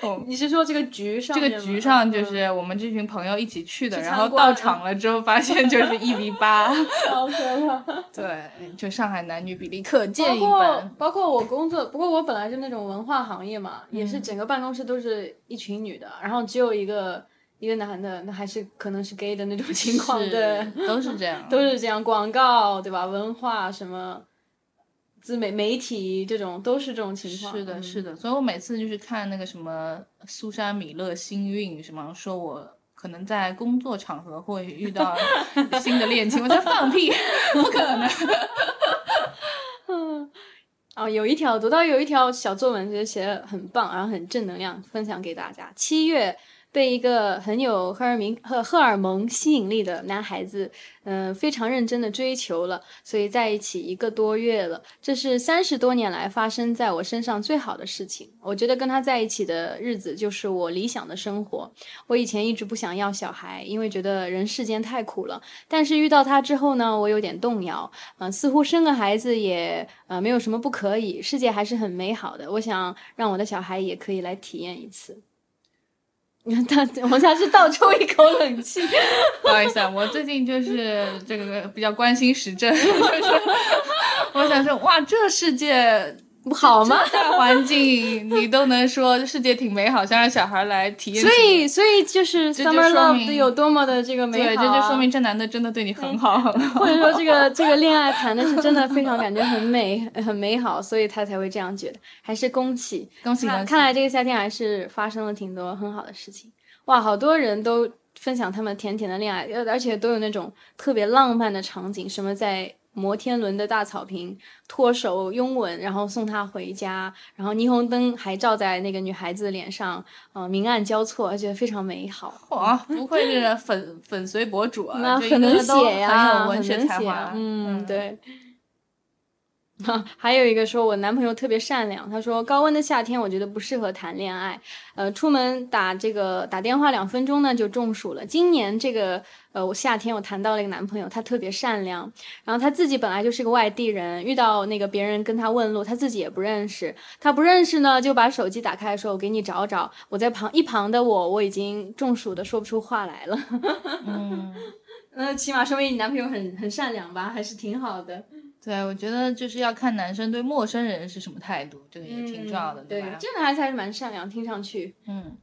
哦，你是说这个局上？这个局上就是我们这群朋友一起去的，然后到场了之后发现就是一比八，好可怕。对，就上海男女比例可见一斑。包括我工作，不过我本来就那种文化行业嘛，也是整个办公室都是一群女的，然后只有一个一个男的，那还是可能是 gay 的那种情况，对，都是这样，都是这样。广告对吧？文化什么。自媒媒体这种都是这种情况，是的，是的，所以我每次就是看那个什么苏珊米勒星运什么，说我可能在工作场合会遇到 新的恋情，我在放屁，不可能。嗯，哦，有一条读到有一条小作文，觉得写的很棒，然后很正能量，分享给大家。七月。被一个很有荷尔明荷荷尔蒙吸引力的男孩子，嗯，非常认真的追求了，所以在一起一个多月了。这是三十多年来发生在我身上最好的事情。我觉得跟他在一起的日子就是我理想的生活。我以前一直不想要小孩，因为觉得人世间太苦了。但是遇到他之后呢，我有点动摇，嗯，似乎生个孩子也呃没有什么不可以，世界还是很美好的。我想让我的小孩也可以来体验一次。他 我想是倒抽一口冷气，不好意思啊，我最近就是这个比较关心时政，就是我想说，哇，这世界好吗？大 环境你都能说世界挺美好，想让小孩来体验，所以所以就是 summer love 有多么的这个美好，对，这就说明这男的真的对你很好，或者说这个这个恋爱谈的是真的非常感觉很美 很美好，所以他才会这样觉得，还是恭喜恭喜！看来这个夏天还是发生了挺多很好的事情。哇，好多人都分享他们甜甜的恋爱，而且都有那种特别浪漫的场景，什么在摩天轮的大草坪脱手拥吻，然后送她回家，然后霓虹灯还照在那个女孩子脸上，嗯，明暗交错，而且非常美好。哇，不愧是粉粉随博主啊，那很能写呀，很有文学才华。嗯，对。还有一个说，我男朋友特别善良。他说，高温的夏天，我觉得不适合谈恋爱。呃，出门打这个打电话两分钟呢，就中暑了。今年这个呃，我夏天我谈到了一个男朋友，他特别善良。然后他自己本来就是个外地人，遇到那个别人跟他问路，他自己也不认识。他不认识呢，就把手机打开说：“我给你找找。”我在旁一旁的我，我已经中暑的说不出话来了。嗯，那起码说明你男朋友很很善良吧，还是挺好的。对，我觉得就是要看男生对陌生人是什么态度，这个也挺重要的，对吧？这个孩子还是蛮善良，听上去，嗯。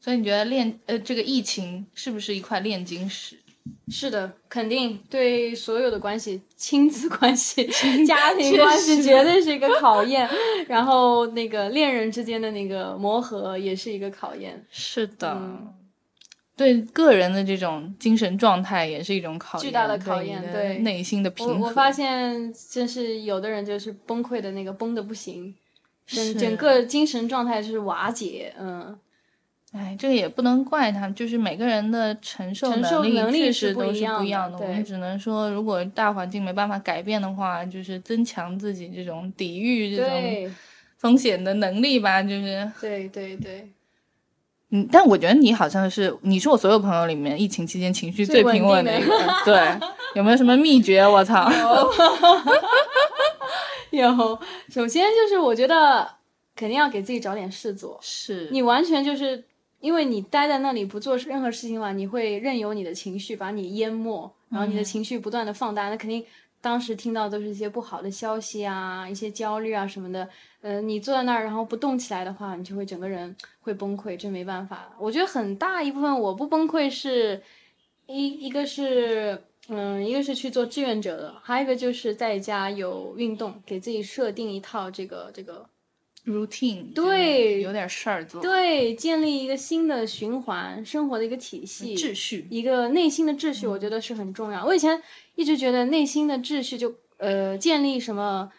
所以你觉得炼呃这个疫情是不是一块炼金石？是的，肯定对所有的关系，亲子关系、家庭关系绝对是一个考验。然后那个恋人之间的那个磨合也是一个考验。是的。对个人的这种精神状态也是一种考验，巨大的考验，对内心的平衡。我我发现，真是有的人就是崩溃的那个崩的不行，整整个精神状态就是瓦解。嗯，哎，这个也不能怪他，就是每个人的承受能力确实都是不一样的。我们只能说，如果大环境没办法改变的话，就是增强自己这种抵御这种风险的能力吧。就是，对对对。嗯，但我觉得你好像是，你是我所有朋友里面疫情期间情绪最平稳的一个。对，有没有什么秘诀？我操！有，首先就是我觉得肯定要给自己找点事做。是你完全就是因为你待在那里不做任何事情的话，你会任由你的情绪把你淹没，然后你的情绪不断的放大，那肯定当时听到都是一些不好的消息啊，一些焦虑啊什么的。嗯，你坐在那儿，然后不动起来的话，你就会整个人会崩溃，这没办法。我觉得很大一部分我不崩溃是，一一个是，嗯，一个是去做志愿者的，还有一个就是在家有运动，给自己设定一套这个这个 routine，对，有点事儿做，对，建立一个新的循环，生活的一个体系、秩序，一个内心的秩序，我觉得是很重要。我以前一直觉得内心的秩序就呃建立什么。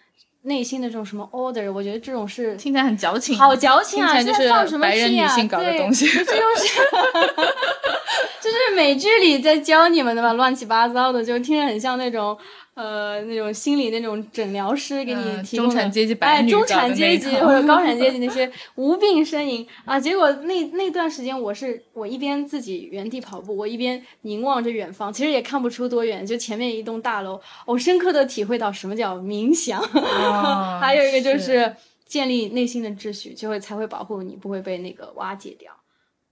内心的这种什么 order，我觉得这种是听起来很矫情，好矫情啊！就是白人女性搞的东西，这就是，就是美剧里在教你们的吧？乱七八糟的，就听着很像那种。呃，那种心理那种诊疗师给你提供中产阶级哎，中产阶级或者高产阶级那些无病呻吟啊，结果那那段时间我是我一边自己原地跑步，我一边凝望着远方，其实也看不出多远，就前面一栋大楼，我深刻的体会到什么叫冥想，还有一个就是建立内心的秩序，就会才会保护你不会被那个瓦解掉。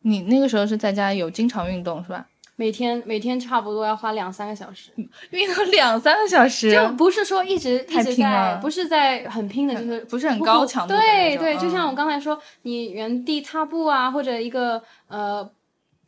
你那个时候是在家有经常运动是吧？每天每天差不多要花两三个小时，运动两三个小时，就不是说一直一直在，不是在很拼的，就是不是很高强度。对对，就像我刚才说，你原地踏步啊，或者一个呃。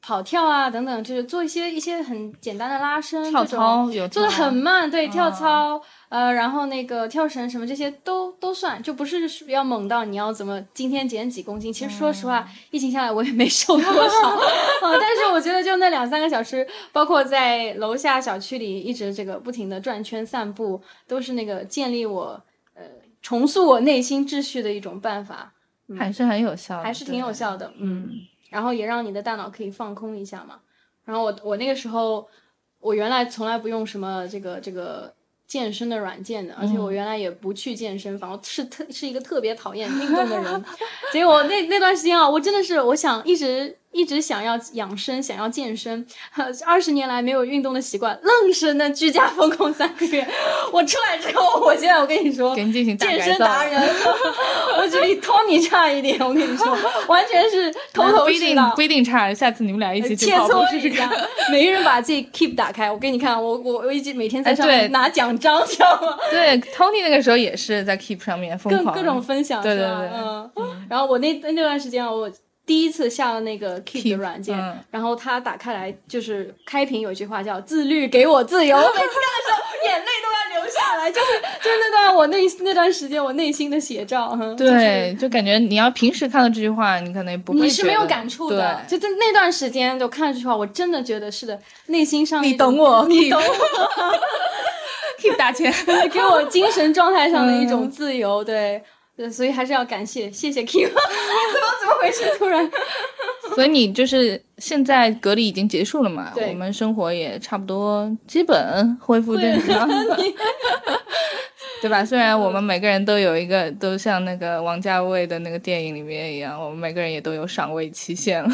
跑跳啊，等等，就是做一些一些很简单的拉伸，跳操有做的很慢，对，跳操，呃，然后那个跳绳什么这些都都算，就不是要猛到你要怎么今天减几公斤。其实说实话，疫情下来我也没瘦多少，啊，但是我觉得就那两三个小时，包括在楼下小区里一直这个不停的转圈散步，都是那个建立我呃重塑我内心秩序的一种办法，还是很有效，还是挺有效的，嗯。然后也让你的大脑可以放空一下嘛。然后我我那个时候，我原来从来不用什么这个这个健身的软件的，而且我原来也不去健身房，是特是一个特别讨厌运动的人。结果那那段时间啊，我真的是我想一直。一直想要养生，想要健身，二十年来没有运动的习惯，愣是那居家风控三个月。我出来之后，我现在我跟你说，健身达人，我只比 Tony 差一点。我跟你说，完全是头头是道，不一定差。下次你们俩一起切磋一下，每个人把自己 Keep 打开，我给你看，我我我一直每天在上面拿奖章，知道吗？对，Tony 那个时候也是在 Keep 上面疯狂各种分享，对对对，嗯。然后我那那段时间我。第一次下了那个 Keep 的软件，然后他打开来就是开屏有一句话叫“自律给我自由”，每次看的时候眼泪都要流下来，就是就是那段我内那段时间我内心的写照。对，就感觉你要平时看到这句话，你可能不会，你是没有感触的。就在那段时间就看这句话，我真的觉得是的，内心上你懂我，你懂我。Keep 打钱，给我精神状态上的一种自由，对。所以还是要感谢，谢谢 Q。怎么怎么回事？突然，所以你就是现在隔离已经结束了嘛？我们生活也差不多基本恢复正常，对 吧？虽然我们每个人都有一个，都像那个王家卫的那个电影里面一样，我们每个人也都有赏味期限了，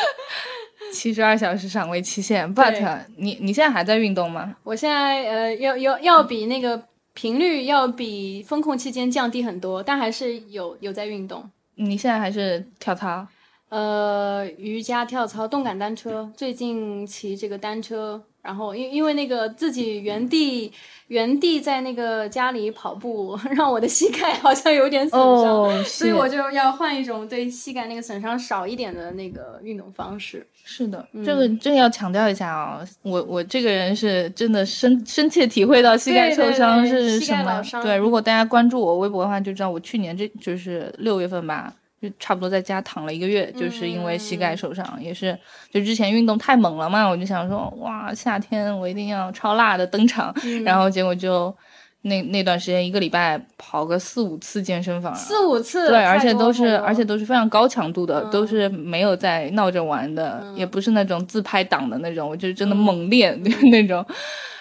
七十二小时赏味期限。But 你你现在还在运动吗？我现在呃，要要要比那个。频率要比风控期间降低很多，但还是有有在运动。你现在还是跳操？呃，瑜伽、跳操、动感单车。最近骑这个单车，然后因因为那个自己原地原地在那个家里跑步，让我的膝盖好像有点损伤，所以我就要换一种对膝盖那个损伤少一点的那个运动方式。是的，这个这个要强调一下啊，我我这个人是真的深深切体会到膝盖受伤是什么。对，如果大家关注我微博的话，就知道我去年这就是六月份吧，就差不多在家躺了一个月，就是因为膝盖受伤，也是就之前运动太猛了嘛，我就想说哇，夏天我一定要超辣的登场，然后结果就。那那段时间一个礼拜跑个四五次健身房，四五次，对，而且都是而且都是非常高强度的，都是没有在闹着玩的，也不是那种自拍党的那种，我就是真的猛练 那种，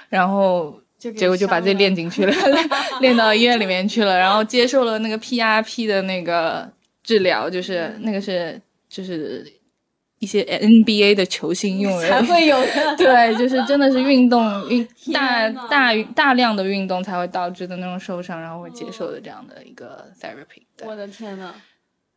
然后结果就把自己练进去了，练到医院里面去了，然后接受了那个 PRP 的那个治疗，就是那个是就是。一些 NBA 的球星用 才会有的，对，就是真的是运动 运大大大量的运动才会导致的那种受伤，然后会接受的这样的一个 therapy。我的天呐，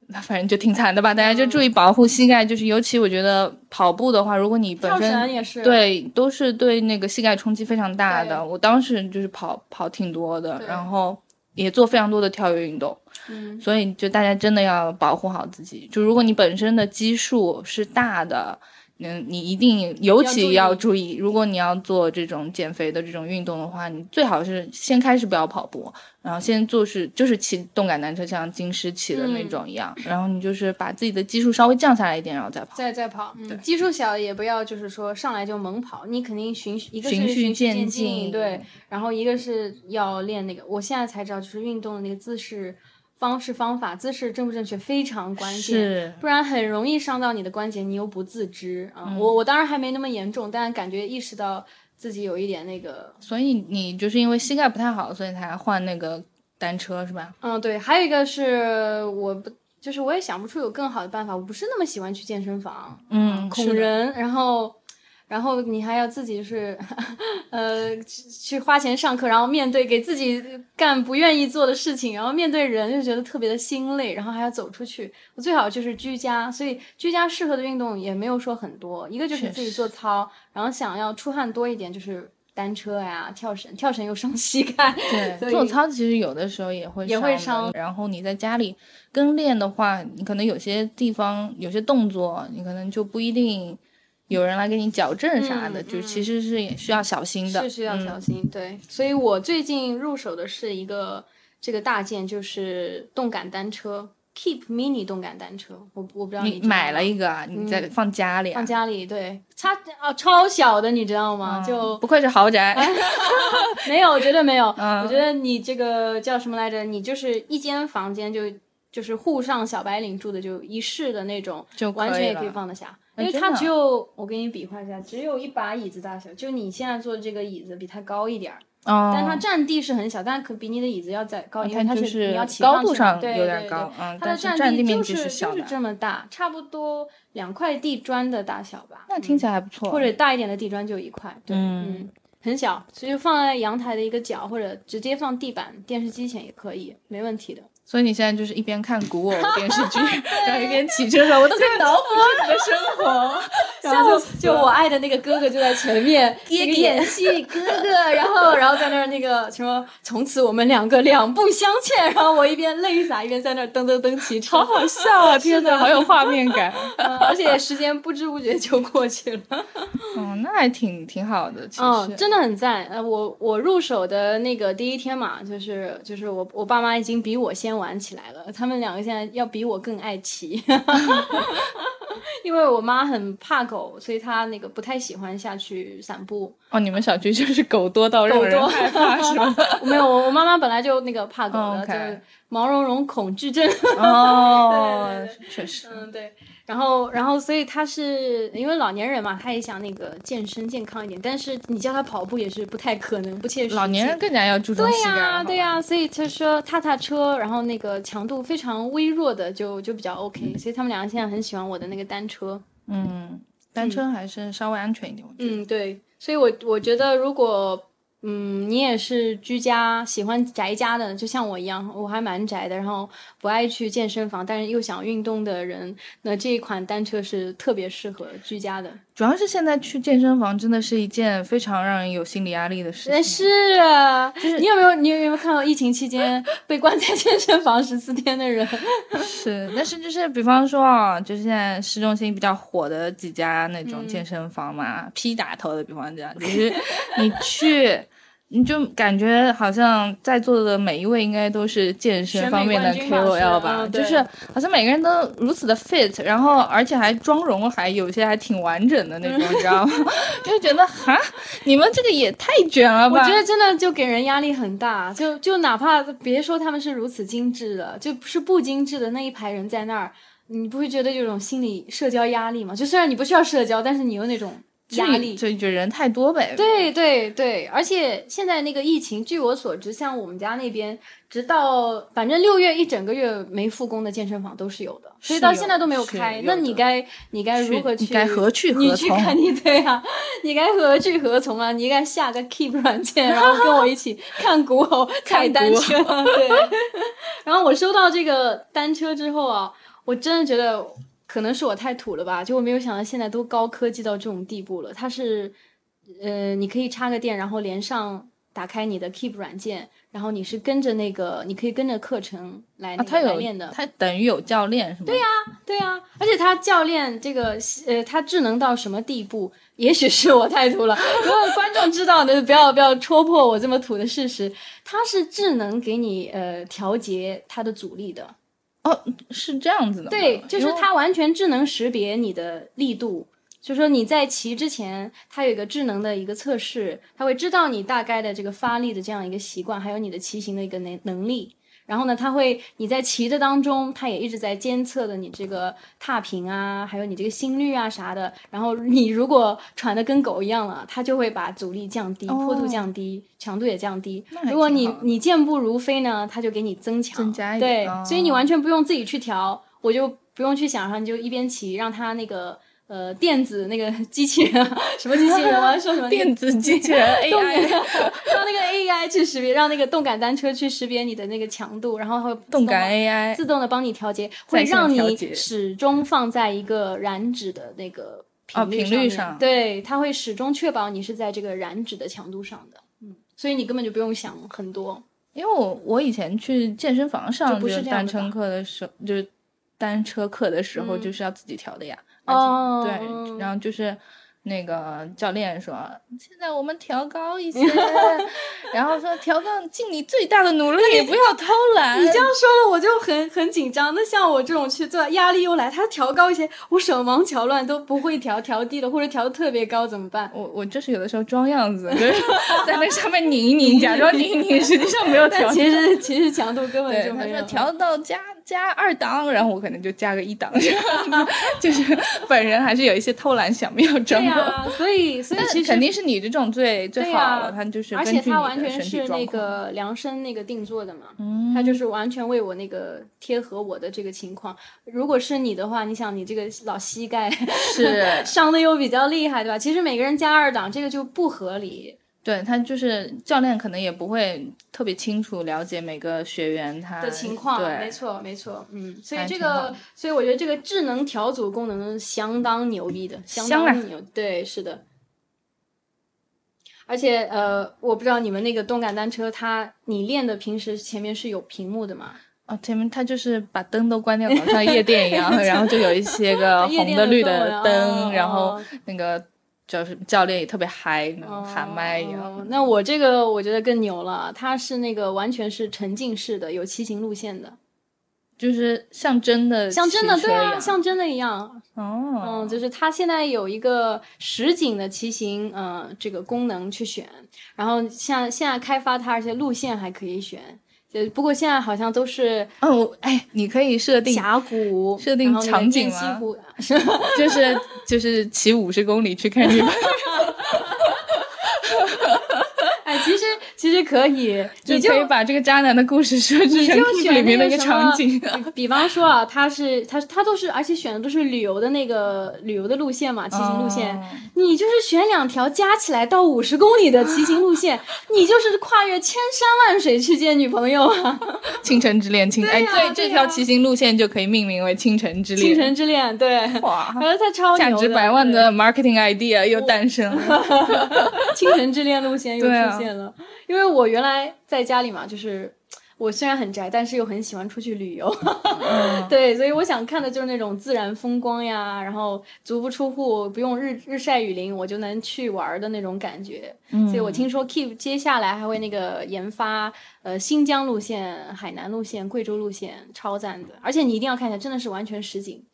那反正就挺惨的吧？大家就注意保护膝盖，就是尤其我觉得跑步的话，如果你本身也是对，都是对那个膝盖冲击非常大的。我当时就是跑跑挺多的，然后也做非常多的跳跃运动。嗯，所以就大家真的要保护好自己。就如果你本身的基数是大的，嗯，你一定尤其要注意，如果你要做这种减肥的这种运动的话，你最好是先开始不要跑步，然后先做是就是骑动感单车，像金狮骑的那种一样，然后你就是把自己的基数稍微降下来一点，然后再跑。再再跑，嗯，基数小也不要就是说上来就猛跑，你肯定循一个是循序渐进，对，然后一个是要练那个，我现在才知道就是运动的那个姿势。方式方法姿势正不正确非常关键，不然很容易伤到你的关节，你又不自知啊。我我当然还没那么严重，但感觉意识到自己有一点那个。所以你就是因为膝盖不太好，所以才换那个单车是吧？嗯，对。还有一个是我不就是我也想不出有更好的办法，我不是那么喜欢去健身房，嗯，恐人，然后。然后你还要自己是，呃，去花钱上课，然后面对给自己干不愿意做的事情，然后面对人就觉得特别的心累，然后还要走出去。我最好就是居家，所以居家适合的运动也没有说很多，一个就是自己做操，然后想要出汗多一点就是单车呀、跳绳，跳绳又伤 膝盖。对，做操其实有的时候也会也会伤。然后你在家里跟练的话，你可能有些地方有些动作，你可能就不一定。有人来给你矫正啥的，就其实是也需要小心的，是需要小心。对，所以我最近入手的是一个这个大件，就是动感单车，Keep Mini 动感单车。我我不知道你买了一个，你在放家里，放家里。对，它啊超小的，你知道吗？就不愧是豪宅，没有，绝对没有。我觉得你这个叫什么来着？你就是一间房间就就是沪上小白领住的，就一室的那种，就完全也可以放得下。因为它只有，我给你比划一下，只有一把椅子大小，就你现在坐的这个椅子比它高一点儿，但它占地是很小，但可比你的椅子要再高，因为它是你要骑高度上有点高，嗯，它的占地面积是就是这么大，差不多两块地砖的大小吧。那听起来还不错，或者大一点的地砖就一块，对，嗯，很小，所以放在阳台的一个角，或者直接放地板电视机前也可以，没问题的。所以你现在就是一边看古偶电视剧，然后一边骑车，我都可以脑补出你的生活。然后就就我爱的那个哥哥就在前面演戏，哥哥，然后然后在那儿那个什么，从此我们两个两不相欠。然后我一边泪洒，一边在那儿噔噔噔骑车，好好笑啊！天哪，好有画面感，而且时间不知不觉就过去了。哦，那还挺挺好的，其实真的很赞。呃，我我入手的那个第一天嘛，就是就是我我爸妈已经比我先。玩起来了，他们两个现在要比我更爱骑，因为我妈很怕狗，所以她那个不太喜欢下去散步。哦，你们小区就是狗多到让人害怕是吗？没有，我我妈妈本来就那个怕狗的，就是毛茸茸恐惧症。哦，确实，嗯，对。然后，然后，所以他是因为老年人嘛，他也想那个健身健康一点，但是你叫他跑步也是不太可能，不切实际。老年人更加要注重对呀，对呀，所以他说踏踏车，然后那个强度非常微弱的就就比较 OK，所以他们两个现在很喜欢我的那个单车。嗯，单车还是稍微安全一点，我觉得。嗯，对，所以我我觉得如果。嗯，你也是居家喜欢宅家的，就像我一样，我还蛮宅的，然后不爱去健身房，但是又想运动的人，那这一款单车是特别适合居家的。主要是现在去健身房真的是一件非常让人有心理压力的事情。是啊，就是你有没有你有没有看到疫情期间 被关在健身房十四天的人？是，但是就是比方说啊，就是现在市中心比较火的几家那种健身房嘛，P 打头的，比方讲，就是你去。你就感觉好像在座的每一位应该都是健身方面的 KOL 吧，就是好像每个人都如此的 fit，然后而且还妆容还有些还挺完整的那种，你知道吗？就觉得哈，你们这个也太卷了吧！我觉得真的就给人压力很大，就就哪怕别说他们是如此精致的，就是不精致的那一排人在那儿，你不会觉得有种心理社交压力吗？就虽然你不需要社交，但是你有那种。压力就就人太多呗。对对对，而且现在那个疫情，据我所知，像我们家那边，直到反正六月一整个月没复工的健身房都是有的，所以到现在都没有开。那你该你该如何去？该何去何从？你去看你对啊，你该何去何从啊？你应该下个 Keep 软件，然后跟我一起 看古偶踩单车。对。然后我收到这个单车之后啊，我真的觉得。可能是我太土了吧，就我没有想到现在都高科技到这种地步了。它是，呃，你可以插个电，然后连上打开你的 Keep 软件，然后你是跟着那个，你可以跟着课程来练的。他等于有教练是吗？对呀、对啊，而且它教练这个呃，它智能到什么地步？也许是我太土了，如果观众知道的，不要不要戳破我这么土的事实。它是智能给你呃调节它的阻力的，哦，是这样子的。对，就是它完全智能识别你的力度。就说你在骑之前，它有一个智能的一个测试，它会知道你大概的这个发力的这样一个习惯，还有你的骑行的一个能能力。然后呢，它会你在骑的当中，它也一直在监测的你这个踏频啊，还有你这个心率啊啥的。然后你如果喘的跟狗一样了，它就会把阻力降低，坡度降低，强度也降低如果你你健步如飞呢，它就给你增强，增加一。对，哦所以你完全不用自己去调，我就不用去想，然后你就一边骑，让它那个呃电子那个机器人，什么机器人？我要说什么？电子机器人 AI 让那个 AI 去识别，让那个动感单车去识别你的那个强度，然后会自动动感 AI 自动的帮你调节，会让你始终放在一个燃脂的那个哦频率面频率上对，它会始终确保你是在这个燃脂的强度上的，嗯，所以你根本就不用想很多，因为我我以前去健身房上单车课的时候，就是单车课的时候，嗯就是要自己调的呀。哦对，然后就是那个教练说，现在我们调高一些，然后说调高尽你最大的努力，不要偷懒。你这样说了，我就很很紧张。那像我这种去做，压力又来，他调高一些，我手忙脚乱都不会调，调低了或者调的特别高怎么办？我我就是有的时候装样子，就是 在那上面拧一拧，假装拧一拧，实际上没有调。其实其实强度根本，就没有他说。调到加加二档，然后我可能就加个一档，这样子就是本人还是有一些偷懒小妙招对。呀、所以所以其实肯定是你这种最最好了，他就是而且他完全是那。个量身那个定做的嘛，嗯它就是完全为我那个贴合我的这个情况。如果是你的话，你想你这个老膝盖是 伤的又比较厉害，对吧？其实每个人加二档这个就不合理。对他就是教练，可能也不会特别清楚了解每个学员他的情况，对，没错没错，嗯，所以这个，所以我觉得这个智能调组功能相当牛逼的，相当牛，对，是的。而且呃，我不知道你们那个动感单车，它你练的平时前面是有屏幕的吗？哦，前面它就是把灯都关掉，好像夜店一样，然后就有一些个红的、绿的灯，哦然后哦那个就是教练也特别嗨，喊麦一样。哦那我这个我觉得更牛了，它是那个完全是沉浸式的，有骑行路线的，就是像真的像真的对像真的一样。哦，嗯，就是它现在有一个实景的骑行，呃，这个功能去选，然后像现在开发它，而且路线还可以选。就不过现在好像都是嗯，我哎，你可以设定峡谷，设定场景吗就是就是骑五十公里去看日本，哎，其实可以，就你就可以把这个渣男的故事设置成你就 Keep 选里面的一个场景。比比方说啊，他是他他都是，而且选的都是旅游的那个旅游的路线嘛，骑行路线。哦你就是选两条加起来到五十公里的骑行路线，你就是跨越千山万水去见女朋友啊！倾城之恋，倾哎，对这条骑行路线就可以命名为倾城之恋。倾城之恋，对，哇我，觉得它超牛价值百万的 marketing idea 又诞生了。对倾城之恋路线又出现了。因为我原来在家里嘛，就是我虽然很宅，但是又很喜欢出去旅游。嗯 对，所以我想看的就是那种自然风光呀，然后足不出户，不用日日晒雨淋，我就能去玩的那种感觉。嗯所以我听说 Keep 接下来还会那个研发呃新疆路线、海南路线、贵州路线，超赞的。而且你一定要看一下，真的是完全实景。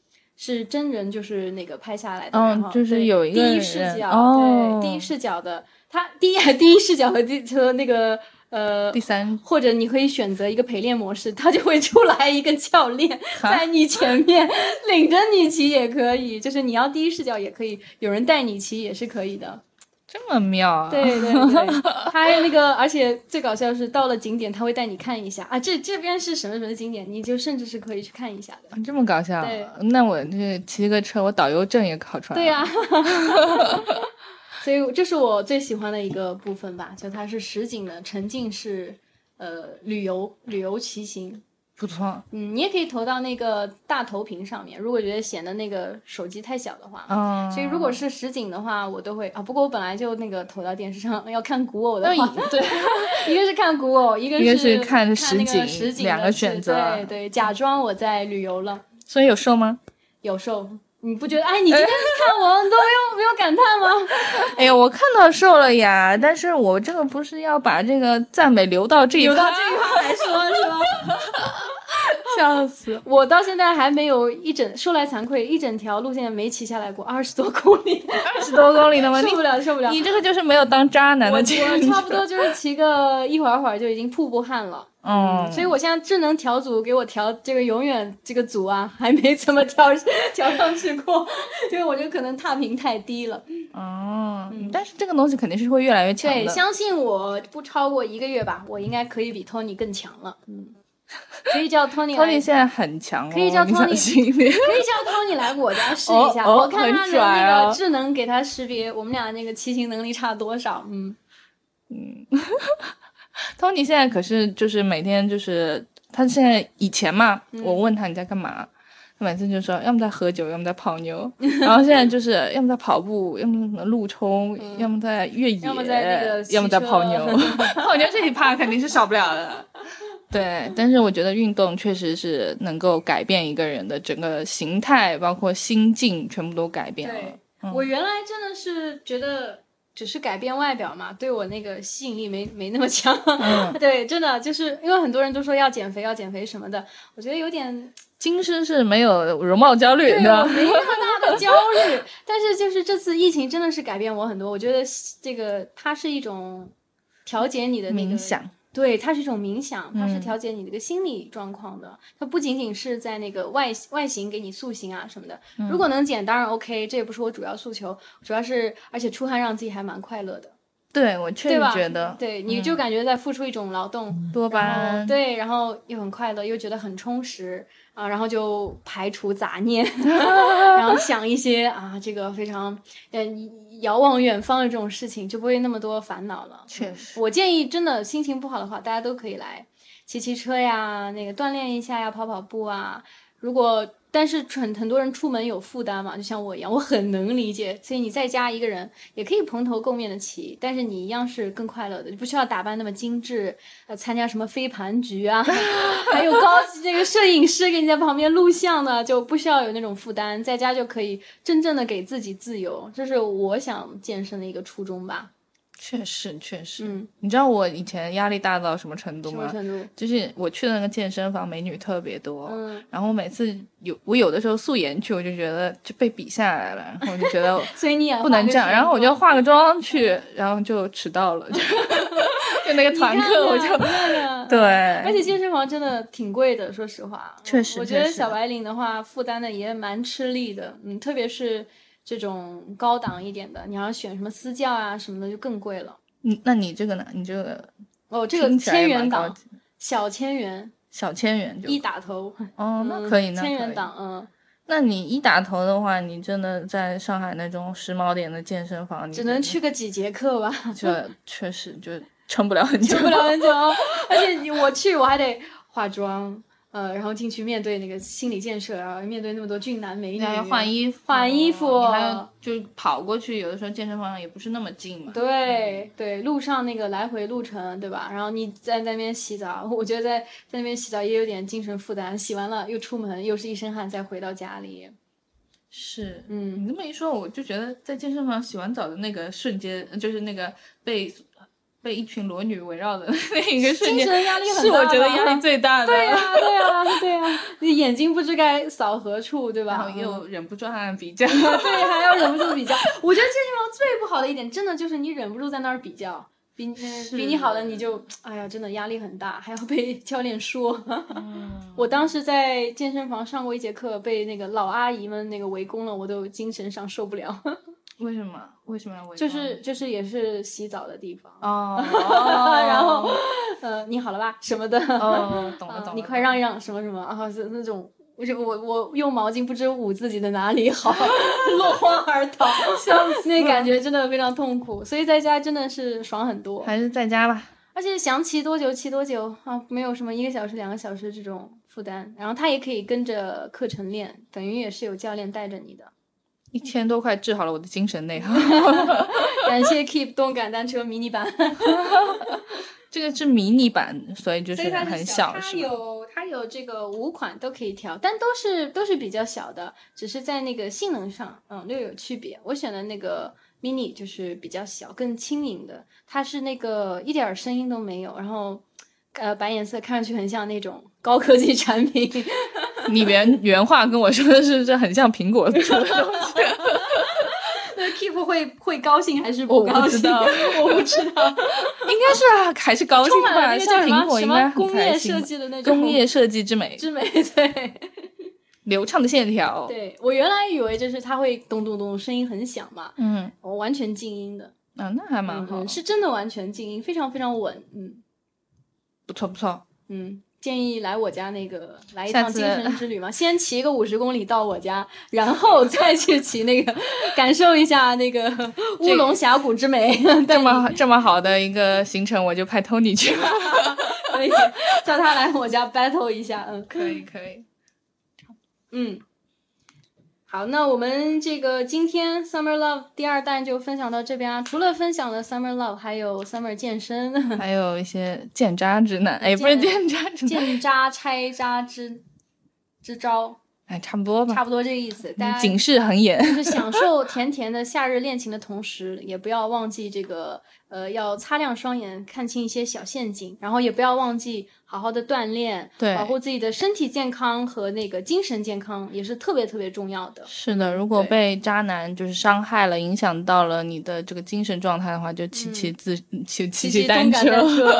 是真人，就是那个拍下来的，嗯就是有一个第一视角，哦对，第一视角的，他第一 第一视角和第和那个呃第三，或者你可以选择一个陪练模式，他就会出来一个教练在你前面领着你骑也可以，就是你要第一视角也可以，有人带你骑也是可以的。这么妙啊！对对对，他还那个，而且最搞笑的是到了景点他会带你看一下啊，这这边是什么什么景点，你就甚至是可以去看一下的。这么搞笑对，那我这骑个车，我导游证也考出来了。对呀、所以这是我最喜欢的一个部分吧，就它是实景的沉浸式呃旅游旅游骑行。不错。嗯，你也可以投到那个大投屏上面，如果觉得显得那个手机太小的话。嗯，所以如果是实景的话，我都会啊。不过我本来就那个投到电视上，要看古偶的话，对，一个是看古偶，一个一个是看实景，实景两个选择。对对，假装我在旅游了。所以有瘦吗？有瘦。你不觉得？哎，你今天看我，你都没有没有感叹吗？哎呀，我看到瘦了呀，但是我这个不是要把这个赞美留到这一留到这一趴来说，是吧？笑死！我到现在还没有一整说来惭愧，一整条路线没骑下来过，二十多公里，二十多公里的吗？受不了，受不了！你这个就是没有当渣男的经历。我差不多就是骑个一会儿会儿就已经瀑布汗了。嗯，所以我现在智能调组给我调这个永远这个组啊，还没怎么调调上去过，因为我觉得可能踏频太低了。哦，但是这个东西肯定是会越来越强的。对，相信我不超过一个月吧，我应该可以比 Tony 更强了。嗯。可以叫 Tony。Tony 现在很强，可以叫 Tony，可以叫 Tony 来我家试一下，我看他的那个智能给他识别我们俩那个骑行能力差多少。嗯嗯，Tony 现在可是就是每天就是他现在以前嘛，我问他你在干嘛，他每次就说要么在喝酒，要么在泡妞，然后现在就是要么在跑步，要么什么路冲，要么在越野，要么在那个，要么在泡妞，泡妞这一趴肯定是少不了的。对，但是我觉得运动确实是能够改变一个人的整个形态，包括心境，全部都改变了。我原来真的是觉得只是改变外表嘛，对我那个吸引力没没那么强。对，真的就是因为很多人都说要减肥，要减肥什么的，我觉得有点。今生是没有容貌焦虑，对吧？没那么大的焦虑，但是就是这次疫情真的是改变我很多。我觉得这个它是一种调节你的冥想。对，它是一种冥想，它是调节你这个心理状况的。它不仅仅是在那个外外形给你塑形啊什么的。如果能减，当然 OK，这也不是我主要诉求，主要是而且出汗让自己还蛮快乐的。对，我确实觉得，对，你就感觉在付出一种劳动，多巴胺，对，然后又很快乐，又觉得很充实啊，然后就排除杂念 然后想一些啊，这个非常嗯。遥望远方的这种事情就不会那么多烦恼了。确实，我建议真的心情不好的话，大家都可以来骑骑车呀，那个锻炼一下呀，跑跑步啊。如果但是很很多人出门有负担嘛，就像我一样，我很能理解。所以你在家一个人也可以蓬头垢面的骑，但是你一样是更快乐的，不需要打扮那么精致，呃，参加什么飞盘局啊，还有高级这个摄影师给你在旁边录像的，就不需要有那种负担，在家就可以真正的给自己自由，这是我想健身的一个初衷吧。确实，确实，嗯，你知道我以前压力大到什么程度吗？程度？就是我去的那个健身房，美女特别多，嗯，然后每次有我有的时候素颜去，我就觉得就被比下来了，然后我就觉得，所以你也不能这样，然后我就化个妆去，然后就迟到了，就 那个团课我就 对，而且健身房真的挺贵的，说实话，确实，我觉得小白领的话负担的也蛮吃力的，嗯，特别是。这种高档一点的，你要选什么私教啊什么的就更贵了。嗯，那你这个呢？你这个哦，这个千元档，小千元，小千元就一打头。哦，那可以，那千元档，嗯。那你一打头的话，你真的在上海那种时髦点的健身房，只能去个几节课吧？这 确实就撑不了很久，撑不了很久。而且我去，我还得化妆。呃，然后进去面对那个心理建设，然后面对那么多俊男美女，换衣服，换衣服，还要就跑过去。有的时候健身房也不是那么近嘛。对对，路上那个来回路程，对吧？然后你在那边洗澡，我觉得在在那边洗澡也有点精神负担。洗完了又出门，又是一身汗，再回到家里。是，嗯，你这么一说，我就觉得在健身房洗完澡的那个瞬间，就是那个被。被一群裸女围绕的 那一个瞬间，是我觉得压力最大的。对呀，对呀，对呀，你眼睛不知该扫何处，对吧？然后又忍不住比较，对，还要忍不住比较。我觉得健身房最不好的一点，真的就是你忍不住在那儿比较，比比你好的你就，哎呀，真的压力很大，还要被教练说。我当时在健身房上过一节课，被那个老阿姨们那个围攻了，我都精神上受不了。为什么？为什么要围？就是就是也是洗澡的地方哦，然后呃，你好了吧什么的哦，懂了懂了，你快让一让什么什么啊，是那种，我就我我用毛巾不知捂自己的哪里好，落荒而逃，笑死，那感觉真的非常痛苦，所以在家真的是爽很多，还是在家吧，而且想骑多久骑多久啊，没有什么一个小时两个小时这种。负担。然后他也可以跟着课程练，等于也是有教练带着你的。一千多块治好了我的精神内耗。感谢 Keep 动感单车迷你版。这个是迷你版，所以就是很小。它有它有这个五款都可以调，但都是都是比较小的，只是在那个性能上，嗯，略有区别。我选的那个 mini 就是比较小、更轻盈的，它是那个一点声音都没有，然后呃白颜色，看上去很像那种高科技产品。你原原话跟我说的是，这很像苹果出的东西。那 Keep 会会高兴还是不高兴？我不知道，应该是啊，还是高兴吧。像苹果应该工业设计的那种工业设计之美，之美对，流畅的线条。对我原来以为就是它会咚咚咚，声音很响嘛。嗯，我完全静音的。啊，那还蛮好，是真的完全静音，非常非常稳。嗯，不错不错。嗯。建议来我家那个来一趟精神之旅嘛，先骑个五十公里到我家，然后再去骑那个，感受一下那个乌龙峡谷之美。这么这么好的一个行程，我就派 Tony 去了，可以叫他来我家 battle 一下。嗯，可以可以。嗯。好，那我们这个今天 Summer Love 第二弹就分享到这边啊。除了分享了 Summer Love，还有 Summer 健身，还有一些建渣直男，哎，不是建渣之建渣拆渣之之招，哎，差不多吧，差不多这个意思。大家警示很严，就是 享受甜甜的夏日恋情的同时，也不要忘记这个呃，要擦亮双眼，看清一些小陷阱，然后也不要忘记。好好的锻炼，对，保护自己的身体健康和那个精神健康也是特别特别重要的。是的，如果被渣男就是伤害了，影响到了你的这个精神状态的话，就骑骑自骑骑骑单车，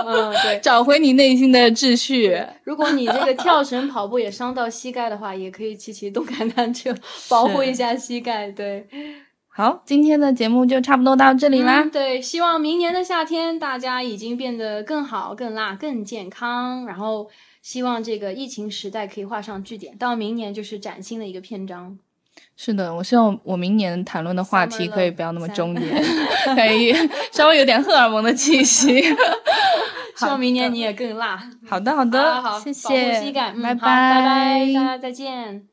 嗯，对，找回你内心的秩序。如果你这个跳绳、跑步也伤到膝盖的话，也可以骑骑动感单车，保护一下膝盖。对。好，今天的节目就差不多到这里啦。对，希望明年的夏天大家已经变得更好、更辣、更健康。然后，希望这个疫情时代可以画上句点，到明年就是崭新的一个篇章。是的，我希望我明年谈论的话题可以不要那么 中年，可以稍微有点荷尔蒙的气息。希望明年你也更辣。好的，好的，好，谢谢，保护膝盖，拜拜，拜拜，大家再见。